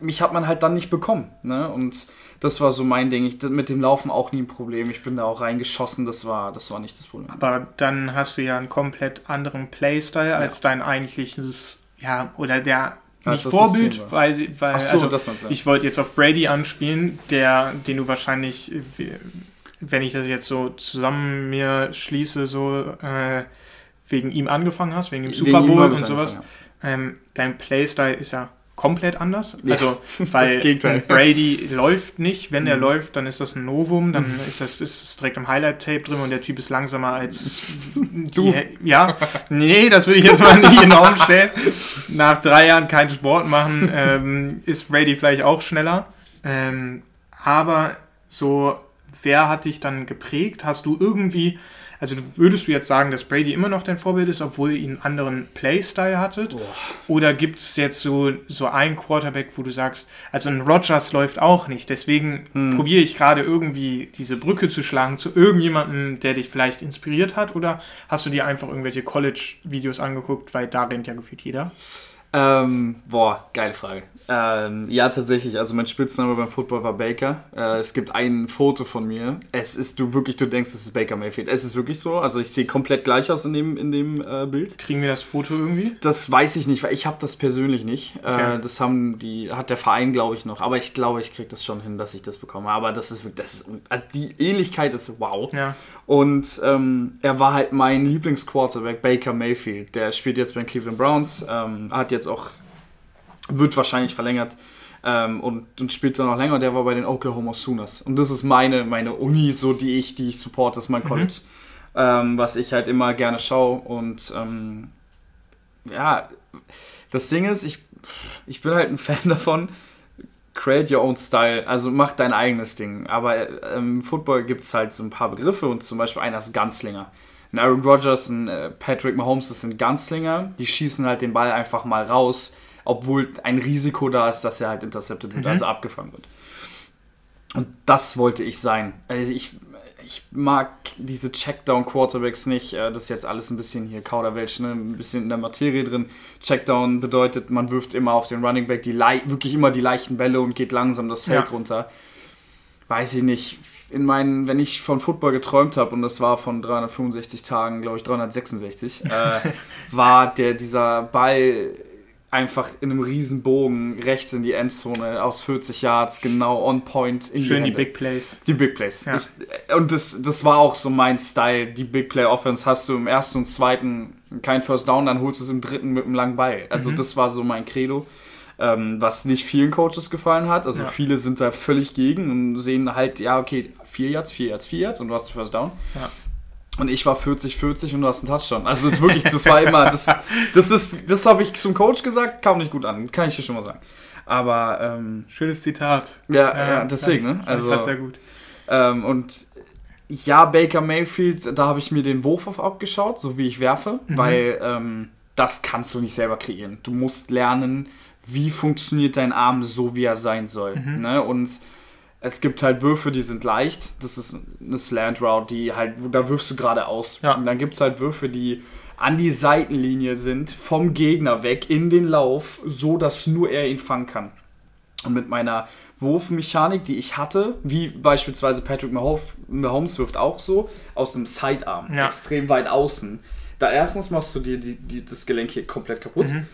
Mich hat man halt dann nicht bekommen. Ne? Und das war so mein Ding. Ich, mit dem Laufen auch nie ein Problem. Ich bin da auch reingeschossen. Das war, das war nicht das Problem. Aber dann hast du ja einen komplett anderen Playstyle ja. als dein eigentliches, ja, oder der nicht Vorbild, weil, weil so, also, ich wollte jetzt auf Brady anspielen, der, den du wahrscheinlich, wenn ich das jetzt so zusammen mir schließe, so äh, wegen ihm angefangen hast, wegen dem Super Bowl und sowas. Ähm, dein Playstyle ist ja komplett anders. Ja, also, [LAUGHS] weil Brady läuft nicht. Wenn er mhm. läuft, dann ist das ein Novum. Dann mhm. ist das ist direkt im Highlight-Tape drin und der Typ ist langsamer als [LAUGHS] du. ja, nee, das will ich jetzt mal nicht in den Raum stellen. Nach drei Jahren keinen Sport machen, ähm, ist Brady vielleicht auch schneller. Ähm, aber So, wer hat dich dann geprägt? Hast du irgendwie, also würdest du jetzt sagen, dass Brady immer noch dein Vorbild ist, obwohl ihr einen anderen Playstyle hattet? Boah. Oder gibt es jetzt so, so einen Quarterback, wo du sagst, also ein Rogers läuft auch nicht, deswegen Hm. probiere ich gerade irgendwie diese Brücke zu schlagen zu irgendjemandem, der dich vielleicht inspiriert hat? Oder hast du dir einfach irgendwelche College-Videos angeguckt, weil da rennt ja gefühlt jeder? Ähm, boah, geile Frage. Ähm, ja, tatsächlich. Also mein Spitzname beim Football war Baker. Äh, es gibt ein Foto von mir. Es ist du wirklich, du denkst, es ist Baker Mayfield. Es ist wirklich so. Also ich sehe komplett gleich aus in dem, in dem äh, Bild. Kriegen wir das Foto irgendwie? Das weiß ich nicht, weil ich habe das persönlich nicht. Okay. Äh, das haben die, hat der Verein, glaube ich, noch. Aber ich glaube, ich kriege das schon hin, dass ich das bekomme. Aber das ist wirklich, das ist, also die Ähnlichkeit ist wow. Ja. Und ähm, er war halt mein Lieblingsquarterback, Baker Mayfield. Der spielt jetzt bei den Cleveland Browns, ähm, hat jetzt auch, wird wahrscheinlich verlängert ähm, und, und spielt dann noch länger. Der war bei den Oklahoma Sooners. Und das ist meine, meine Uni, so die ich, die ich support, das ist mein College. Ähm, was ich halt immer gerne schaue. Und ähm, ja, das Ding ist, ich, ich bin halt ein Fan [LAUGHS] davon, create your own style, also mach dein eigenes Ding. Aber ähm, im Football gibt es halt so ein paar Begriffe und zum Beispiel einer ist Ganzlinger. Ein Aaron Rodgers, ein äh, Patrick Mahomes, das sind Ganzlinger, die schießen halt den Ball einfach mal raus, obwohl ein Risiko da ist, dass er halt intercepted wird, Mhm. also abgefangen wird. Und das wollte ich sein. Also ich, ich mag diese Checkdown-Quarterbacks nicht. Äh, Das ist jetzt alles ein bisschen hier Kauderwelsch, ne? ein bisschen in der Materie drin. Checkdown bedeutet, man wirft immer auf den Running Back die wirklich immer die leichten Bälle und geht langsam das Feld Ja. runter. Weiß ich nicht. In meinen, wenn ich von Football geträumt habe, und das war von 365 Tagen, glaube ich, 366, äh, [LAUGHS] war der dieser Ball einfach in einem riesen Bogen rechts in die Endzone aus 40 Yards, genau on point in Schön die Hände. Big Plays. Die Big Plays. Ja. Ich, und das, das war auch so mein Style. Die Big Play Offense hast du im ersten und zweiten kein First Down, dann holst du es im dritten mit einem langen Ball. Also Mhm. das war so mein Credo. Ähm, was nicht vielen Coaches gefallen hat. Also Ja. viele sind da völlig gegen und sehen halt, ja, okay, vier Yards, vier Yards, vier Yards und du hast First Down. Ja. Und ich war 40-40 und du hast einen Touchdown. Also das ist wirklich, das war immer, das, das ist, das habe ich zum Coach gesagt, kam nicht gut an, kann ich dir schon mal sagen. Aber ähm, Schönes Zitat. ja, ja, deswegen, ne? Also, Also sehr gut. ähm, und ja, Baker Mayfield, da habe ich mir den Wurf auf abgeschaut, so wie ich werfe, Mhm. weil ähm, das kannst du nicht selber kreieren. Du musst lernen, wie funktioniert dein Arm so, wie er sein soll. Mhm. Ne? Und es gibt halt Würfe, die sind leicht. Das ist eine Slant Route, die halt, da wirfst du geradeaus. Ja. Und dann gibt es halt Würfe, die an die Seitenlinie sind, vom Gegner weg, in den Lauf, so dass nur er ihn fangen kann. Und mit meiner Wurfmechanik, die ich hatte, wie beispielsweise Patrick Mahomes, wirft auch so, aus dem Sidearm, Ja. extrem weit außen. Da erstens machst du dir die, die, das Gelenk hier komplett kaputt. Mhm.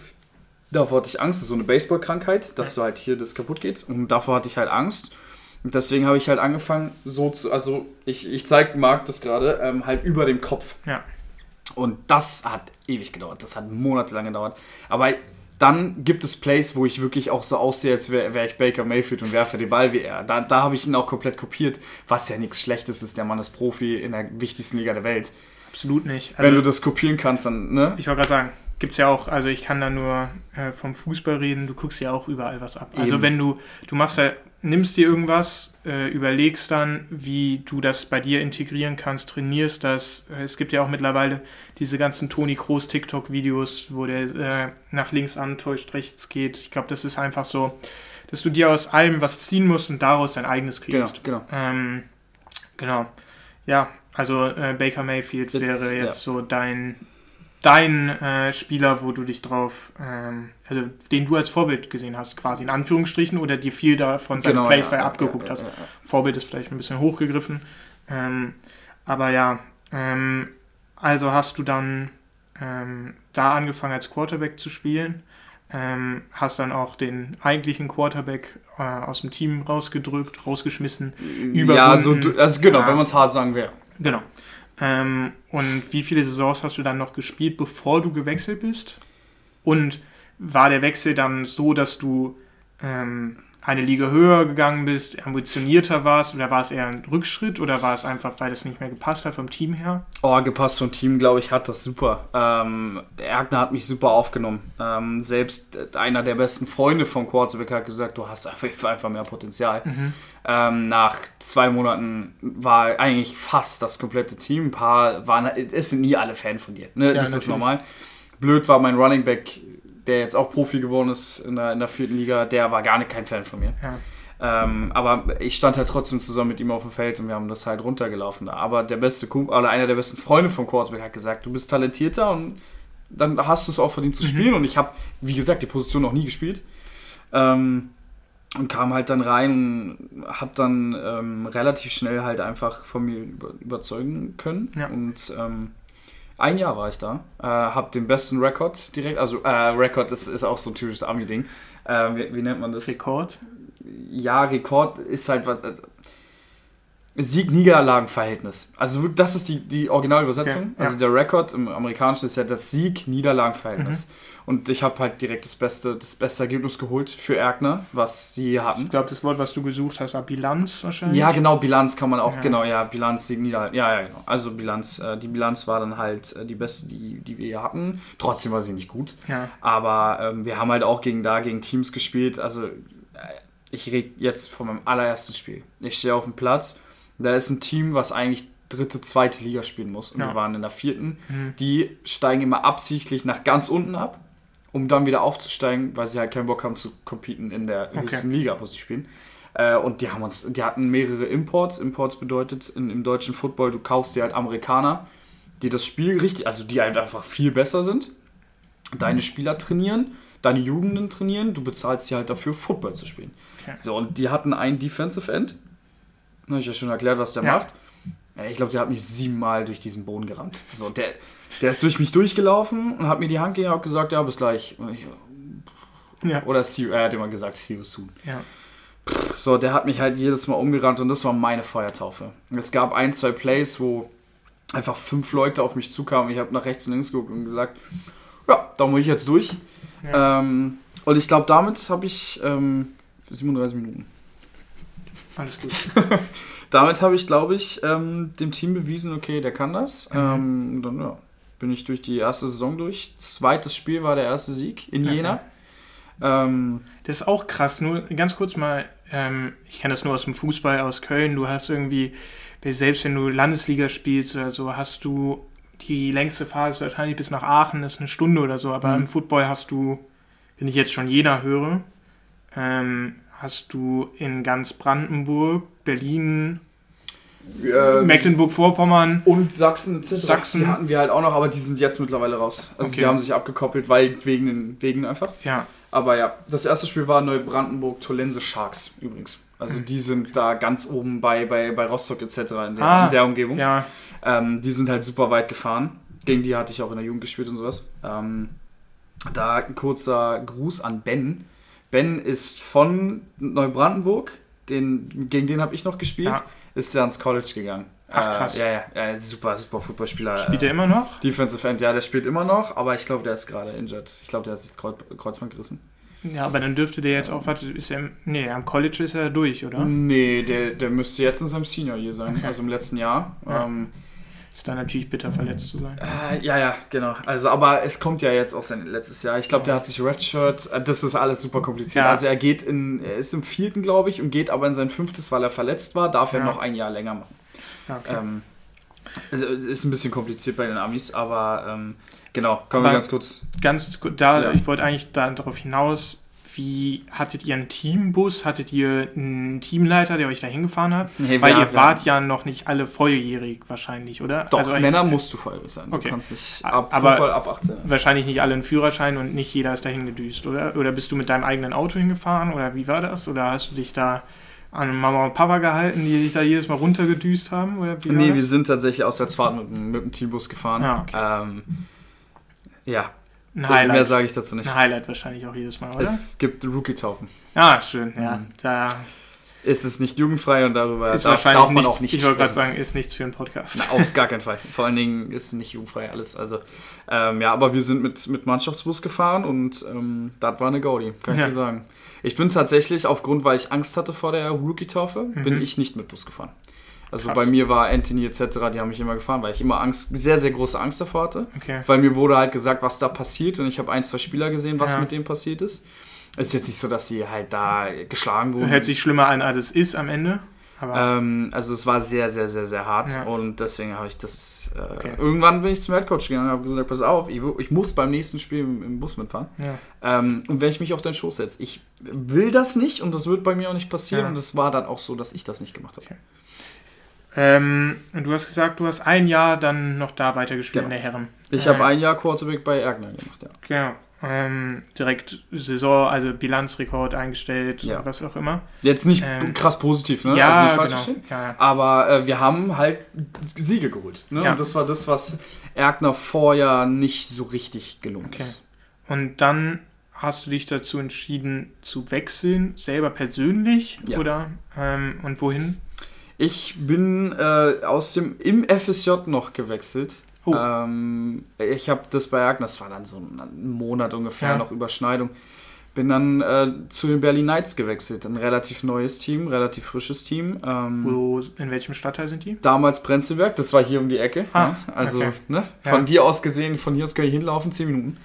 Davor hatte ich Angst, das ist so eine Baseballkrankheit, dass du halt hier das kaputt geht. Und davor hatte ich halt Angst. Und deswegen habe ich halt angefangen, so zu, also ich, ich zeige Marc das gerade, ähm, halt über dem Kopf. Ja. Und das hat ewig gedauert, das hat monatelang gedauert. Aber dann gibt es Plays, wo ich wirklich auch so aussehe, als wäre wär ich Baker Mayfield und werfe den Ball wie er. Da, da habe ich ihn auch komplett kopiert, was ja nichts Schlechtes ist. Der Mann ist Profi in der wichtigsten Liga der Welt. Absolut nicht. Wenn du das kopieren kannst, dann, ne? Ich wollte gerade sagen, gibt es ja auch, also ich kann da nur äh, vom Fußball reden, du guckst ja auch überall was ab. Also Eben. wenn du, du machst ja, nimmst dir irgendwas, äh, überlegst dann, wie du das bei dir integrieren kannst, trainierst das. Äh, es gibt ja auch mittlerweile diese ganzen Toni Kroos TikTok-Videos, wo der äh, nach links antäuscht, rechts geht. Ich glaube, das ist einfach so, dass du dir aus allem was ziehen musst und daraus dein eigenes Genau, kreierst. genau. Ähm, genau. Ja, also äh, Baker Mayfield Jetzt, wäre ja. jetzt so dein, dein äh, Spieler, wo du dich drauf, ähm, also den du als Vorbild gesehen hast, quasi in Anführungsstrichen, oder dir viel davon seinem Genau, Playstyle ja, abgeguckt ja, hast. ja, ja. Vorbild ist vielleicht ein bisschen hochgegriffen. Ähm, aber ja, ähm, also hast du dann ähm, da angefangen als Quarterback zu spielen, ähm, hast dann auch den eigentlichen Quarterback äh, aus dem Team rausgedrückt, rausgeschmissen. Ja, so, überwunden. also genau, wenn man es hart sagen wäre. Genau. Ähm, und wie viele Saisons hast du dann noch gespielt, bevor du gewechselt bist? Und war der Wechsel dann so, dass du ähm, eine Liga höher gegangen bist, ambitionierter warst oder war es eher ein Rückschritt oder war es einfach, weil es nicht mehr gepasst hat vom Team her? Oh, gepasst vom Team, glaube ich, hat das super. Ähm, Erkner hat mich super aufgenommen. Ähm, selbst einer der besten Freunde vom Quarterback hat gesagt, du hast einfach, einfach mehr Potenzial. Mhm. Ähm, nach zwei Monaten war eigentlich fast das komplette Team. Ein paar waren, es sind nie alle Fan von dir. Ne? Ja, das natürlich. ist normal. Blöd war mein Running Back der jetzt auch Profi geworden ist in der, in der vierten Liga, der war gar nicht kein Fan von mir. Ja. Ähm, aber ich stand halt trotzdem zusammen mit ihm auf dem Feld und wir haben das halt runtergelaufen. Aber der beste Kumpel, oder einer der besten Freunde von Quarterback hat gesagt, du bist talentierter und dann hast du es auch verdient zu mhm. spielen. Und ich habe, wie gesagt, die Position noch nie gespielt. Ähm, und kam halt dann rein und hab dann ähm, relativ schnell halt einfach von mir über, überzeugen können. Ja. Und ähm, ein Jahr war ich da, äh, habe den besten Rekord direkt, also äh, Rekord ist, ist auch so ein typisches Army-Ding. Äh, wie, wie, nennt man das? Rekord? Ja, Rekord ist halt was. Also, Sieg-Niederlagen-Verhältnis. Also das ist die, die Originalübersetzung. Okay, also der Rekord im Amerikanischen ist ja das Sieg-Niederlagen-Verhältnis. Mhm. Und ich habe halt direkt das beste, das beste Ergebnis geholt für Erkner, was die hatten. Ich glaube, das Wort, was du gesucht hast, war Bilanz wahrscheinlich. Ja, genau, Bilanz kann man auch, ja. genau, ja, Bilanz, Sieg, Niederlage. Ja, ja, genau. Also Bilanz, äh, die Bilanz war dann halt äh, die beste, die, die wir hier hatten. Trotzdem war sie nicht gut. Ja. Aber ähm, wir haben halt auch gegen da, gegen Teams gespielt. Also äh, ich rede jetzt von meinem allerersten Spiel. Ich stehe auf dem Platz, da ist ein Team, was eigentlich dritte, zweite Liga spielen muss. Und ja. wir waren in der vierten. Mhm. Die steigen immer absichtlich nach ganz unten ab um dann wieder aufzusteigen, weil sie halt keinen Bock haben zu competen in der okay. höchsten Liga, wo sie spielen. Äh, und die haben uns, die hatten mehrere Imports. Imports bedeutet in, im deutschen Football, du kaufst dir halt Amerikaner, die das Spiel richtig, also die halt einfach viel besser sind, deine Spieler trainieren, deine Jugenden trainieren, du bezahlst sie halt dafür, Football zu spielen. Okay. So, und die hatten einen Defensive End. Habe ich ja schon erklärt, was der ja. macht. Ich glaube, der hat mich siebenmal durch diesen Boden gerammt. So, der, der ist durch mich durchgelaufen und hat mir die Hand gegeben und gesagt, ja, bis gleich. Ich, ja. Oder see, er hat immer gesagt, see you soon. Ja. So, der hat mich halt jedes Mal umgerannt und das war meine Feuertaufe. Es gab ein, zwei Plays, wo einfach fünf Leute auf mich zukamen. Ich habe nach rechts und links geguckt und gesagt, ja, da muss ich jetzt durch. Ja. Ähm, und ich glaube, damit habe ich ähm, 37 Minuten. Alles gut. [LAUGHS] damit habe ich, glaube ich, ähm, dem Team bewiesen, okay, der kann das. Mhm. Ähm, dann ja, bin ich durch die erste Saison durch. Zweites Spiel war der erste Sieg in Jena. Ähm, das ist auch krass. Nur ganz kurz mal, ähm, ich kenne das nur aus dem Fußball aus Köln. Du hast irgendwie, selbst wenn du Landesliga spielst oder so, hast du die längste Phase wahrscheinlich bis nach Aachen, das ist eine Stunde oder so. Aber mhm. im Football hast du, wenn ich jetzt schon Jena höre, ähm, hast du in ganz Brandenburg, Berlin, ähm, Mecklenburg-Vorpommern und Sachsen etc. Sachsen. Die hatten wir halt auch noch, aber die sind jetzt mittlerweile raus. Also okay. die haben sich abgekoppelt, weil wegen, wegen einfach. Ja. Aber ja, das erste Spiel war Neubrandenburg-Tolense Sharks übrigens. Also die sind da ganz oben bei, bei, bei Rostock etc. in der, ah, in der Umgebung. Ja. Ähm, die sind halt super weit gefahren. Gegen die hatte ich auch in der Jugend gespielt und sowas. Ähm, da ein kurzer Gruß an Ben. Ben ist von Neubrandenburg, den, gegen den habe ich noch gespielt. Ja ist er ans College gegangen. Ach krass. Äh, ja, ja, ja, super, super Footballspieler. Spielt er immer noch? Defensive End, ja, der spielt immer noch, aber ich glaube, der ist gerade injured. Ich glaube, der hat sich das Kreuz, Kreuzband gerissen. Ja, aber dann dürfte der jetzt auch, warte, ist er, nee, am College ist er durch, oder? Nee, der, der müsste jetzt in seinem Senior hier sein, okay. also im letzten Jahr. Ja. Ähm, ist dann natürlich bitter verletzt zu sein. Äh, ja, ja, genau. Also, aber es kommt ja jetzt auch sein letztes Jahr. Ich glaube, der hat sich Redshirt. Äh, das ist alles super kompliziert. Ja. Also er geht in, er ist im vierten, glaube ich, und geht aber in sein fünftes, weil er verletzt war, darf ja. er noch ein Jahr länger machen. Okay. Ähm, also ist ein bisschen kompliziert bei den Amis, aber ähm, genau, kommen wir ganz kurz. Ganz gut, da, ja. ich wollte eigentlich darauf hinaus, wie hattet ihr einen Teambus? Hattet ihr einen Teamleiter, der euch da hingefahren hat? Nee, Weil ihr wart ja noch nicht alle volljährig wahrscheinlich, oder? Doch, also, Männer musst du volljährig sein. Okay. Du kannst nicht ab Aber ab 18. Wahrscheinlich nicht alle einen Führerschein und nicht jeder ist dahin gedüst, oder? Oder bist du mit deinem eigenen Auto hingefahren? Oder wie war das? Oder hast du dich da an Mama und Papa gehalten, die dich da jedes Mal runtergedüst haben? Oder wie nee, wir sind tatsächlich Auswärtsfahrt mit, mit dem Teambus gefahren. Ah, okay. ähm, ja, ein Highlight. Mehr sage ich dazu nicht. Ein Highlight wahrscheinlich auch jedes Mal, oder? Es gibt Rookie-Taufen. Ah, schön, ja. Mhm. Da ist es nicht jugendfrei und darüber ist darf, darf man nichts, auch nicht Ich wollte gerade sagen, ist nichts für einen Podcast. Na, auf gar keinen Fall. Vor allen Dingen ist es nicht jugendfrei alles. Also, ähm, ja, aber wir sind mit, mit Mannschaftsbus gefahren und ähm, das war eine Gaudi, kann ich Ja. dir sagen. Ich bin tatsächlich, aufgrund, weil ich Angst hatte vor der Rookie-Taufe, bin ich nicht mit Bus gefahren. Also Krass. bei mir war Anthony etc., die haben mich immer gefahren, weil ich immer Angst, sehr, sehr große Angst davor hatte. Okay. Weil mir wurde halt gesagt, was da passiert und ich habe ein, zwei Spieler gesehen, was Ja. mit denen passiert ist. Es ist jetzt nicht so, dass sie halt da geschlagen wurden. Hört sich schlimmer an, als es ist am Ende. Ähm, also es war sehr, sehr, sehr, sehr hart Ja. und deswegen habe ich das. Äh, Okay. Irgendwann bin ich zum Headcoach gegangen und habe gesagt, pass auf, ich, ich muss beim nächsten Spiel im, im Bus mitfahren. ja. Ähm, und wenn ich mich auf deinen Schoß setze, ich will das nicht und das wird bei mir auch nicht passieren Ja. und es war dann auch so, dass ich das nicht gemacht habe. Okay. Ähm, und du hast gesagt, du hast ein Jahr dann noch da weitergespielt Genau. in der Herren. Ich Äh, habe ein Jahr Quarterback bei Ergner gemacht, ja. Genau. Ähm, direkt Saison, also Bilanzrekord eingestellt, Ja. was auch immer. Jetzt nicht Ähm, krass positiv, ne? ja, also nicht falsch genau. ja. Aber äh, wir haben halt Siege geholt. Ne? Ja. Und das war das, was Ergner vorher nicht so richtig gelungen Okay. ist. Und dann hast du dich dazu entschieden zu wechseln, selber persönlich Ja. oder ähm, und wohin? Ich bin äh, aus dem im FSJ noch gewechselt. Oh. Ähm, ich habe das bei Ergner, das war dann so ein Monat ungefähr Ja. noch Überschneidung. Bin dann äh, zu den Berlin Knights gewechselt. Ein relativ neues Team, relativ frisches Team. Ähm, Wo, in welchem Stadtteil sind die? Damals Prenzlberg, das war hier um die Ecke. Ah, ne? Also okay. ne? Ja. von dir aus gesehen, von hier aus kann ich hinlaufen, 10 Minuten.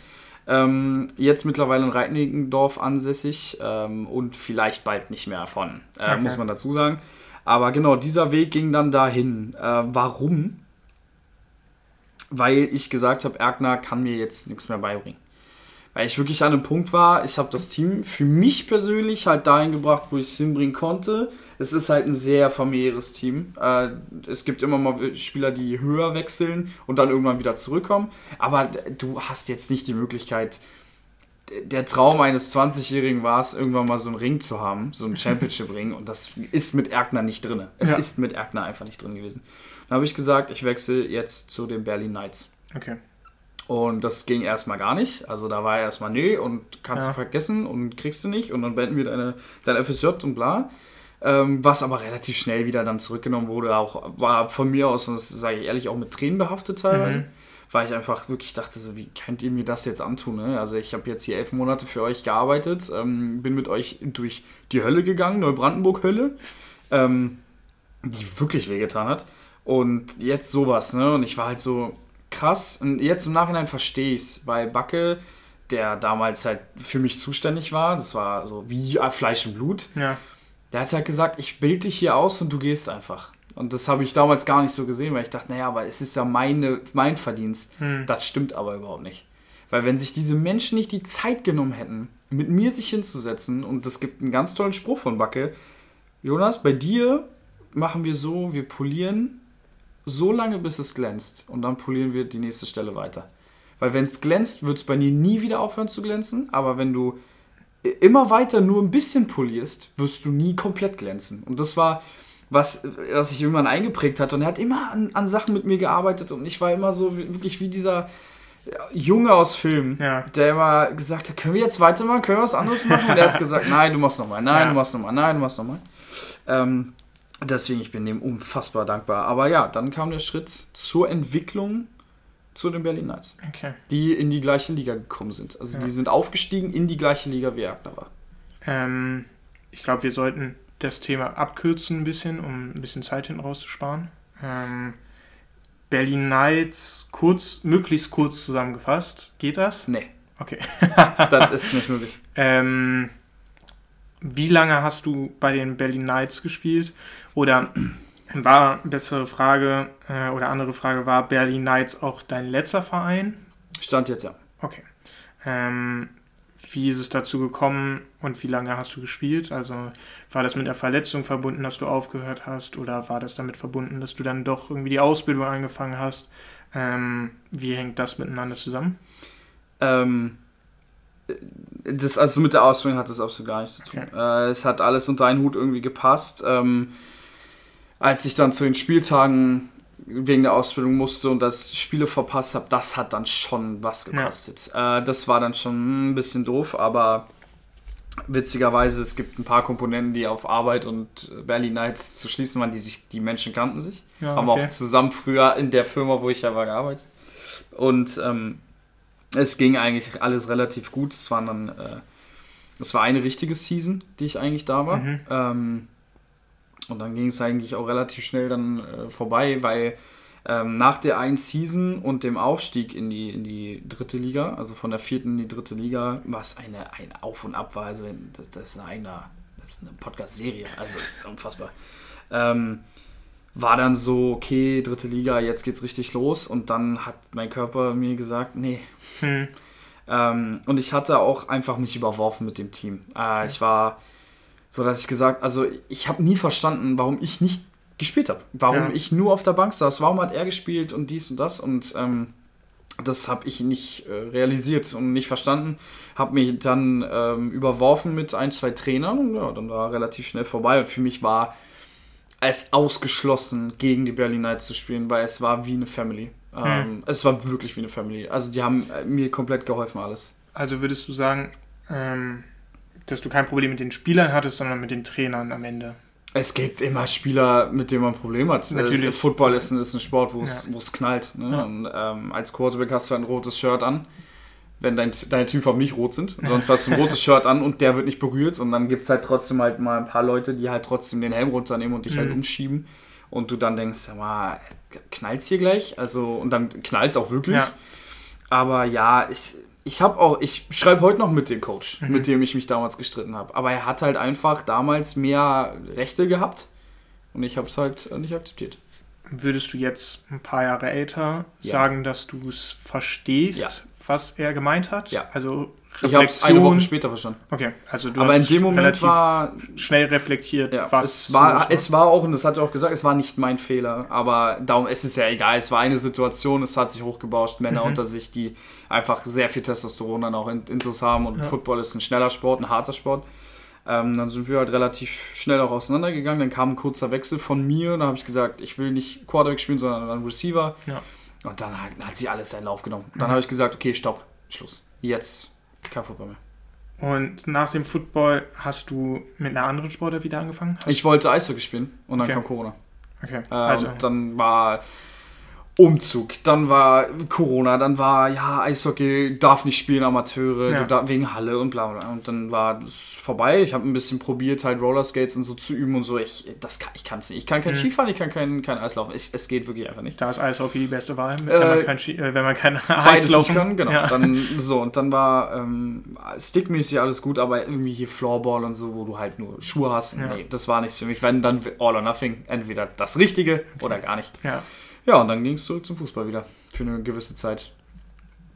Ähm, jetzt mittlerweile in Reitnigendorf ansässig ähm, und vielleicht bald nicht mehr von, äh, Okay. muss man dazu sagen. Aber genau, dieser Weg ging dann dahin. Äh, warum? Weil ich gesagt habe, Erkner kann mir jetzt nichts mehr beibringen. Weil ich wirklich an einem Punkt war, ich habe das Team für mich persönlich halt dahin gebracht, wo ich es hinbringen konnte. Es ist halt ein sehr familiäres Team. Äh, es gibt immer mal Spieler, die höher wechseln und dann irgendwann wieder zurückkommen. Aber du hast jetzt nicht die Möglichkeit, der Traum eines 20-Jährigen war es, irgendwann mal so einen Ring zu haben, so einen [LAUGHS] Championship-Ring. Und das ist mit Erkner nicht drin. Es Ja. ist mit Erkner einfach nicht drin gewesen. Dann habe ich gesagt, ich wechsle jetzt zu den Berlin Knights. Okay. Und das ging erstmal gar nicht. Also da war erstmal, nee, und kannst Ja. du vergessen und kriegst du nicht und dann beenden wir deine, dein FSJ und bla. Ähm, was aber relativ schnell wieder dann zurückgenommen wurde, auch war von mir aus, und das sage ich ehrlich, auch mit Tränen behaftet teilweise. Mhm. Weil ich einfach wirklich dachte, so, wie könnt ihr mir das jetzt antun? Ne? Also ich habe jetzt hier elf Monate für euch gearbeitet, ähm, bin mit euch durch die Hölle gegangen, Neubrandenburg-Hölle, ähm, die wirklich wehgetan hat. Und jetzt sowas, ne? Und ich war halt so krass. Und jetzt im Nachhinein verstehe ich es, weil Backe, der damals halt für mich zuständig war, das war so wie Fleisch und Blut, Ja. der hat halt gesagt, ich bild dich hier aus und du gehst einfach. Und das habe ich damals gar nicht so gesehen, weil ich dachte, naja, aber es ist ja meine, mein Verdienst. Hm. Das stimmt aber überhaupt nicht. Weil wenn sich diese Menschen nicht die Zeit genommen hätten, mit mir sich hinzusetzen, und es gibt einen ganz tollen Spruch von Backe, Jonas, bei dir machen wir so, wir polieren so lange, bis es glänzt. Und dann polieren wir die nächste Stelle weiter. Weil wenn es glänzt, wird es bei dir nie wieder aufhören zu glänzen. Aber wenn du immer weiter nur ein bisschen polierst, wirst du nie komplett glänzen. Und das war was, was sich irgendwann eingeprägt hat. Und er hat immer an, an Sachen mit mir gearbeitet. Und ich war immer so wirklich wie dieser Junge aus Film, Ja. der immer gesagt hat, können wir jetzt weitermachen, können wir was anderes machen? Und er hat gesagt, [LAUGHS] nein, du machst nochmal, nein, Ja. du machst nochmal, nein, du machst nochmal. Ähm, deswegen, ich bin dem unfassbar dankbar. Aber ja, dann kam der Schritt zur Entwicklung zu den Berlin Knights, Okay. die in die gleiche Liga gekommen sind. Also Ja. die sind aufgestiegen in die gleiche Liga, wie Erkner war. Ähm, ich glaube, wir sollten das Thema abkürzen ein bisschen, um ein bisschen Zeit hinten rauszusparen. Ähm, Berlin Knights, kurz, möglichst kurz zusammengefasst. Geht das? Nee, Okay. [LAUGHS] das ist nicht möglich. Ähm, wie lange hast du bei den Berlin Knights gespielt? Oder war, bessere Frage, äh, oder andere Frage, war Berlin Knights auch dein letzter Verein? Stand jetzt ja. Okay. Ähm, wie ist es dazu gekommen und wie lange hast du gespielt? Also war das mit der Verletzung verbunden, dass du aufgehört hast oder war das damit verbunden, dass du dann doch irgendwie die Ausbildung angefangen hast? Ähm, wie hängt das miteinander zusammen? Ähm, das, also mit der Ausbildung hat das absolut gar nichts zu tun. Äh, es hat alles unter einen Hut irgendwie gepasst. Ähm, als ich dann zu den Spieltagen wegen der Ausbildung musste und das Spiele verpasst habe, das hat dann schon was gekostet. Äh, das war dann schon ein bisschen doof, aber witzigerweise, es gibt ein paar Komponenten, die auf Arbeit und Berlin Nights zu schließen waren, die sich, die Menschen kannten sich. Ja, Haben okay. auch zusammen früher in der Firma, wo ich ja war, gearbeitet. Und ähm, es ging eigentlich alles relativ gut. Es waren dann, äh, es war eine richtige Season, die ich eigentlich da war. Mhm. Ähm, und dann ging es eigentlich auch relativ schnell dann äh, vorbei, weil ähm, nach der einen Season und dem Aufstieg in die, in die dritte Liga, also von der vierten in die dritte Liga, was eine, ein Auf und Ab war, also das, das ist eine, das ist eine Podcast-Serie, also das ist unfassbar. Ähm, war dann so, okay, dritte Liga, jetzt geht's richtig los. Und dann hat mein Körper mir gesagt, nee. Hm. Ähm, und ich hatte auch einfach mich überworfen mit dem Team. Äh, ich war so, dass ich gesagt, also ich habe nie verstanden, warum ich nicht gespielt habe. Warum ja. ich nur auf der Bank saß. Warum hat er gespielt und dies und das. Und ähm, das habe ich nicht äh, realisiert und nicht verstanden. Habe mich dann ähm, überworfen mit ein, zwei Trainern und ja, dann war relativ schnell vorbei. Und für mich war es ausgeschlossen, gegen die Berlin Knights zu spielen, weil es war wie eine Family. Hm. Ähm, es war wirklich wie eine Family. Also die haben äh, mir komplett geholfen, alles. Also würdest du sagen, ähm, dass du kein Problem mit den Spielern hattest, sondern mit den Trainern am Ende? Es gibt immer Spieler, mit denen man Probleme hat. Natürlich. Football ist ein, ist ein Sport, wo es, ja. knallt. Ne? Ja. Und, ähm, als Quarterback hast du ein rotes Shirt an wenn dein, deine Teamfarben nicht rot sind. Sonst hast du ein rotes Shirt an und der wird nicht berührt. Und dann gibt es halt trotzdem halt mal ein paar Leute, die halt trotzdem den Helm runternehmen und dich halt mhm. halt umschieben. Und du dann denkst, ja mal, knallt's hier gleich? Also, und dann knallt's auch wirklich. Ja. Aber ja, ich, ich habe auch, ich schreibe heute noch mit dem Coach, mhm. mit dem ich mich damals gestritten habe. Aber er hat halt einfach damals mehr Rechte gehabt und ich habe es halt nicht akzeptiert. Würdest du jetzt ein paar Jahre älter ja. sagen, dass du es verstehst, ja was er gemeint hat? Ja. Also Reflexion. Ich habe es eine Woche später verstanden. Okay, also du Aber hast in dem Moment war schnell reflektiert, ja, was es war. Es war auch und das hat er auch gesagt, es war nicht mein Fehler. Aber darum es ist ja egal. Es war eine Situation, es hat sich hochgebauscht, Männer mhm. unter sich, die einfach sehr viel Testosteron dann auch in Intus haben und ja. Football ist ein schneller Sport, ein harter Sport. Ähm, dann sind wir halt relativ schnell auch auseinandergegangen. Dann kam ein kurzer Wechsel von mir. Da habe ich gesagt, ich will nicht Quarterback spielen, sondern dann Receiver. Ja. Und dann hat, hat sie alles seinen Lauf genommen. Dann mhm. habe ich gesagt, okay, stopp, Schluss. Jetzt kein Football mehr. Und nach dem Football hast du mit einer anderen Sportart wieder angefangen? Hast ich wollte Eishockey spielen und dann okay. kam Corona. Okay. Ähm, also. dann war Umzug, dann war Corona, dann war, ja, Eishockey darf nicht spielen, Amateure, ja. darf, wegen Halle und bla bla. Und dann war es vorbei. Ich habe ein bisschen probiert, halt Rollerskates und so zu üben und so. Ich, das kann, ich kann es nicht. Ich kann kein mhm. Skifahren, ich kann kein, kein Eislaufen. Ich, es geht wirklich einfach nicht. Da ist Eishockey die beste Wahl, wenn, äh, man, kein Ski, äh, wenn man kein Eislaufen kann. Genau. Ja. Dann, so, und dann war ähm, stickmäßig alles gut, aber irgendwie hier Floorball und so, wo du halt nur Schuhe hast. Ja. Nee, das war nichts für mich. Wenn dann all or nothing, entweder das Richtige okay. oder gar nicht. Ja. Ja, und dann ging es zurück zum Fußball wieder. Für eine gewisse Zeit.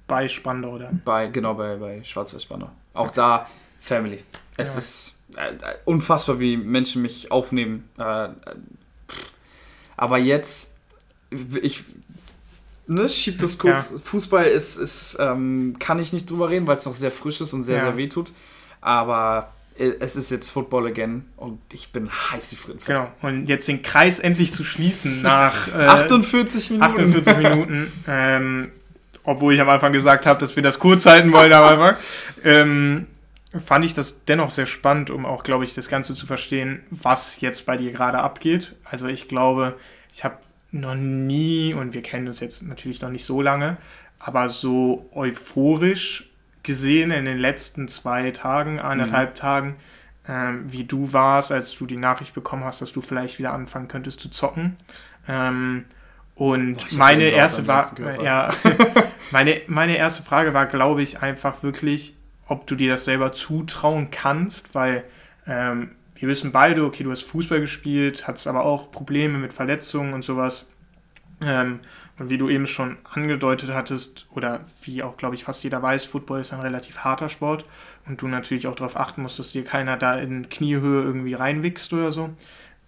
Bei Spandau, oder? Bei, genau, bei, bei Schwarz-Weiß Spandau. Auch okay. da Family. Es ja. ist äh, unfassbar, wie Menschen mich aufnehmen. Äh, aber jetzt, ich ne, schieb das kurz. Ja. Fußball ist, ist ähm, kann ich nicht drüber reden, weil es noch sehr frisch ist und sehr, ja. sehr weh tut. Aber äh, es ist jetzt Football again und ich bin heiß wie Fritz. Genau, und jetzt den Kreis endlich zu schließen nach [LAUGHS] äh, 48 Minuten. 48 [LAUGHS] Minuten. ähm, obwohl ich am Anfang gesagt habe, dass wir das kurz halten wollen am Anfang. [LAUGHS] Ähm, fand ich das dennoch sehr spannend, um auch, glaube ich, das Ganze zu verstehen, was jetzt bei dir gerade abgeht. Also ich glaube, ich habe noch nie, und wir kennen uns jetzt natürlich noch nicht so lange, aber so euphorisch gesehen in den letzten zwei Tagen, eineinhalb mhm. Tagen, ähm, wie du warst, als du die Nachricht bekommen hast, dass du vielleicht wieder anfangen könntest zu zocken. Ähm, und Boah, meine erste war, ja, [LAUGHS] meine, meine erste Frage war, glaube ich, einfach wirklich, ob du dir das selber zutrauen kannst, weil ähm, wir wissen beide, okay, du hast Fußball gespielt, hattest aber auch Probleme mit Verletzungen und sowas. Ähm, und wie du eben schon angedeutet hattest, oder wie auch, glaube ich, fast jeder weiß, Football ist ein relativ harter Sport und du natürlich auch darauf achten musst, dass dir keiner da in Kniehöhe irgendwie reinwichst oder so.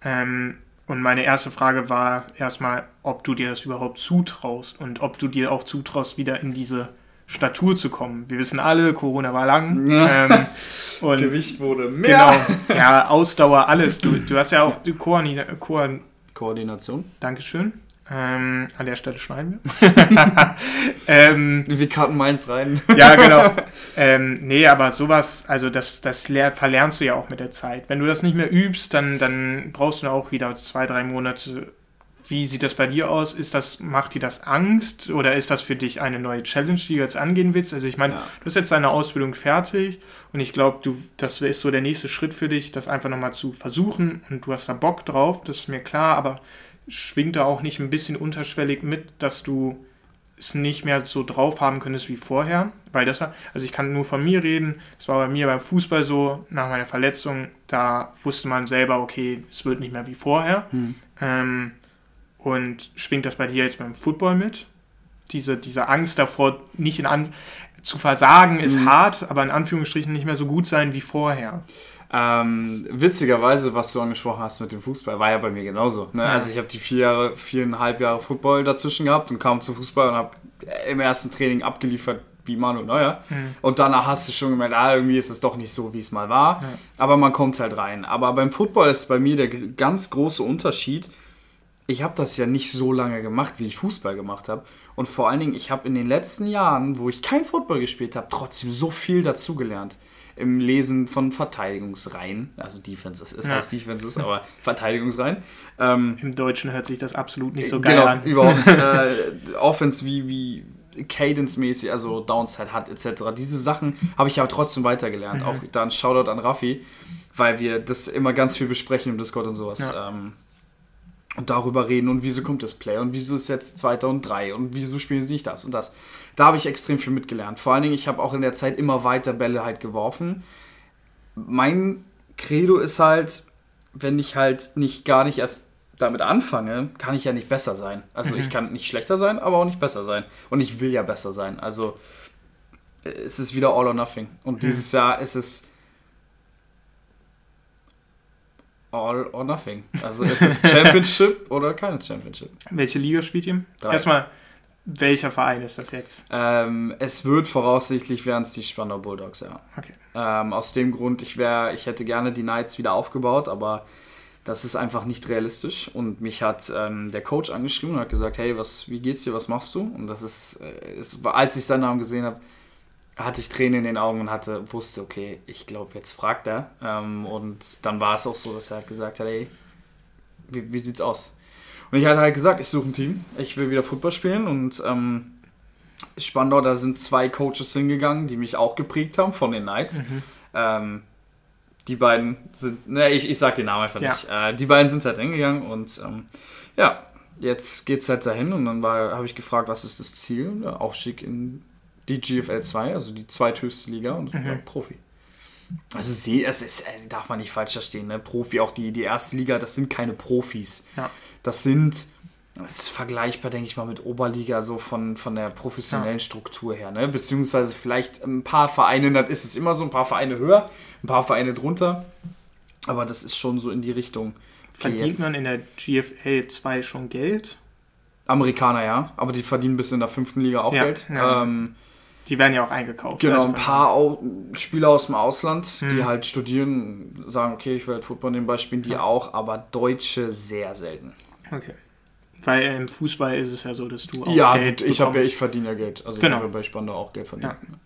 Ähm, und meine erste Frage war erstmal, ob du dir das überhaupt zutraust und ob du dir auch zutraust, wieder in diese Statur zu kommen. Wir wissen alle, Corona war lang. [LAUGHS] Ähm, und Gewicht wurde mehr. Genau. Ja, Ausdauer, alles. Du, du hast ja auch die Koordination. Koordination. Dankeschön Ähm, an der Stelle schneiden wir. [LAUGHS] ähm, wir karten meins rein. [LAUGHS] ja, genau. [LAUGHS] Ähm, nee, aber sowas, also das, das verlernst du ja auch mit der Zeit. Wenn du das nicht mehr übst, dann, dann brauchst du auch wieder zwei, drei Monate. Wie sieht das bei dir aus? Ist das, macht dir das Angst oder ist das für dich eine neue Challenge, die du jetzt angehen willst? Also ich meine, ja. du hast jetzt deine Ausbildung fertig und ich glaube, du, das ist so der nächste Schritt für dich, das einfach nochmal zu versuchen und du hast da Bock drauf, das ist mir klar, aber schwingt da auch nicht ein bisschen unterschwellig mit, dass du es nicht mehr so drauf haben könntest wie vorher, weil das, also ich kann nur von mir reden, es war bei mir beim Fußball so, nach meiner Verletzung, da wusste man selber, okay, es wird nicht mehr wie vorher. Hm. Ähm, und schwingt das bei dir jetzt beim Football mit? Diese, diese Angst davor, nicht in An zu versagen ist hm. hart, aber in Anführungsstrichen nicht mehr so gut sein wie vorher. Ähm, witzigerweise, was du angesprochen hast mit dem Fußball, war ja bei mir genauso. Ne? Ja. Also ich habe die vier Jahre, viereinhalb Jahre Football dazwischen gehabt und kam zum Fußball und habe im ersten Training abgeliefert wie Manuel Neuer. Mhm. Und danach hast du schon gemerkt, ah, irgendwie ist es doch nicht so, wie es mal war. Ja. Aber man kommt halt rein. Aber beim Football ist bei mir der ganz große Unterschied, ich habe das ja nicht so lange gemacht, wie ich Fußball gemacht habe. Und vor allen Dingen, ich habe in den letzten Jahren, wo ich kein Football gespielt habe, trotzdem so viel dazugelernt im Lesen von Verteidigungsreihen. Also Defenses, es ja. heißt Defenses, aber [LAUGHS] Verteidigungsreihen. Ähm, Im Deutschen hört sich das absolut nicht so geil genau, an. überhaupt nicht. [LAUGHS] Äh, Offense wie, wie Cadence-mäßig, also Downside hat etc. Diese Sachen habe ich aber trotzdem weitergelernt. Mhm. Auch dann Shoutout an Raffi, weil wir das immer ganz viel besprechen im Discord und sowas. Ja. Ähm, und darüber reden und wieso kommt das Play und wieso ist jetzt zweiter und drei und wieso spielen sie nicht das und das. Da habe ich extrem viel mitgelernt. Vor allen Dingen, ich habe auch in der Zeit immer weiter Bälle halt geworfen. Mein Credo ist halt, wenn ich halt nicht gar nicht erst damit anfange, kann ich ja nicht besser sein. Also mhm. ich kann nicht schlechter sein, aber auch nicht besser sein. Und ich will ja besser sein. Also es ist wieder all or nothing. Und mhm. dieses Jahr ist es all or nothing. Also ist es Championship [LAUGHS] oder keine Championship. Welche Liga spielt ihr? Drei. Erstmal, welcher Verein ist das jetzt? Ähm, es wird voraussichtlich wären es die Spandau Bulldogs, ja. Okay. Ähm, aus dem Grund, ich wäre, ich hätte gerne die Knights wieder aufgebaut, aber das ist einfach nicht realistisch. Und mich hat ähm, der Coach angeschrieben und hat gesagt, hey, was, wie geht's dir, was machst du? Und das ist, äh, war, als ich seinen Namen gesehen habe, hatte ich Tränen in den Augen und hatte, wusste, okay, ich glaube, jetzt fragt er. Ähm, und dann war es auch so, dass er halt gesagt hat, hey, wie, wie sieht's aus? Und ich hatte halt gesagt, ich suche ein Team, ich will wieder Football spielen und ähm, Spandau, da sind zwei Coaches hingegangen, die mich auch geprägt haben von den Knights. Mhm. Ähm, die beiden sind, ne, ich, ich sag den Namen einfach ja. nicht. Äh, die beiden sind halt hingegangen und ähm, ja, jetzt geht's halt dahin und dann habe ich gefragt, was ist das Ziel? Der Aufstieg in die GFL 2, also die zweithöchste Liga und mhm. Profi. Also sie, es ist, äh, darf man nicht falsch verstehen, ne? Profi, auch die, die erste Liga, das sind keine Profis. Ja. Das sind, das ist vergleichbar, denke ich mal, mit Oberliga, so von, von der professionellen ja. Struktur her, ne? Beziehungsweise vielleicht ein paar Vereine, das ist es immer so, ein paar Vereine höher, ein paar Vereine drunter. Aber das ist schon so in die Richtung. Verdient man in der GFL 2 schon Geld? Amerikaner, ja, aber die verdienen bis in der fünften Liga auch ja, Geld. Ja. Ähm, die werden ja auch eingekauft. Genau, ein paar Au Spieler aus dem Ausland, hm. die halt studieren, sagen, okay, ich will halt Football nebenbei spielen, die ja. auch, aber Deutsche sehr selten. Okay. Weil im Fußball ist es ja so, dass du auch ja, Geld ich habe ja, ich verdiene ja Geld. Also genau. ich habe bei Spandau auch Geld verdient. Ja.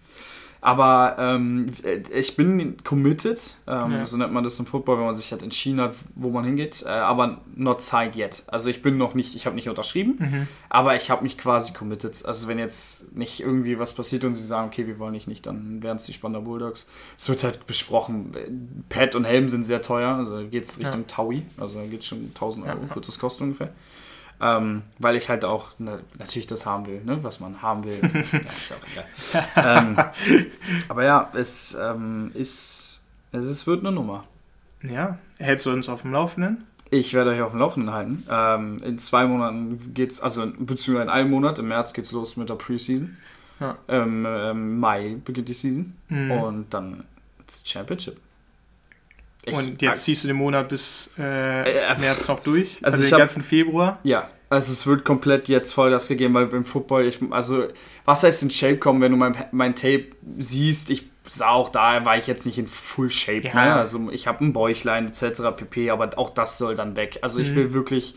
Aber ähm, ich bin committed, ähm, ja. so nennt man das im Football, wenn man sich halt entschieden hat, wo man hingeht. Äh, aber not signed yet. Also ich bin noch nicht, ich habe nicht unterschrieben, mhm. aber ich habe mich quasi committed. Also wenn jetzt nicht irgendwie was passiert und sie sagen, okay, wir wollen dich nicht, dann werden es die Spandau Bulldogs. Es wird halt besprochen. Pad und Helm sind sehr teuer, also geht es Richtung ja. Taui, also geht schon 1000 Euro, ja. wird das kosten ungefähr. Ähm, weil ich halt auch ne, natürlich das haben will, ne, was man haben will. [LAUGHS] ja, ist auch egal. ähm, aber ja, es ähm, ist, es ist, wird eine Nummer. Ja, hältst du uns auf dem Laufenden? Ich werde euch auf dem Laufenden halten. Ähm, in zwei Monaten geht's, also beziehungsweise in einem Monat, im März geht's los mit der Preseason. Ja. Im ähm, Mai beginnt die Season mhm. und dann das Championship. Ich, und jetzt ziehst du den Monat bis äh, äh, März noch durch? Also, also den hab, ganzen Februar? Ja, also es wird komplett jetzt Vollgas gegeben, weil beim Football, ich, also was heißt in Shape kommen, wenn du mein, mein Tape siehst, ich sah auch da, war ich jetzt nicht in Full Shape, ja. ne? also ich habe ein Bäuchlein etc. pp, aber auch das soll dann weg. Also ich mhm. will wirklich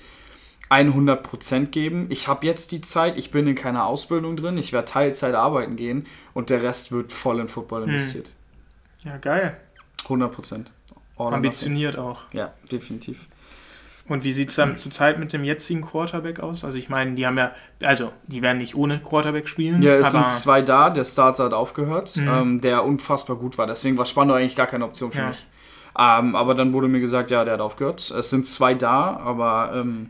100% geben. Ich habe jetzt die Zeit, ich bin in keiner Ausbildung drin, ich werde Teilzeit arbeiten gehen und der Rest wird voll in Football investiert. Ja, geil. 100%. All Ambitioniert auch. Ja, definitiv. Und wie sieht es dann zurzeit mit dem jetzigen Quarterback aus? Also ich meine, die haben ja, also die werden nicht ohne Quarterback spielen. Ja, es sind zwei da, der Starter hat aufgehört, mhm. ähm, der unfassbar gut war. Deswegen war Spandau eigentlich gar keine Option für ja. mich. Ähm, aber dann wurde mir gesagt, ja, der hat aufgehört. Es sind zwei da, aber ähm,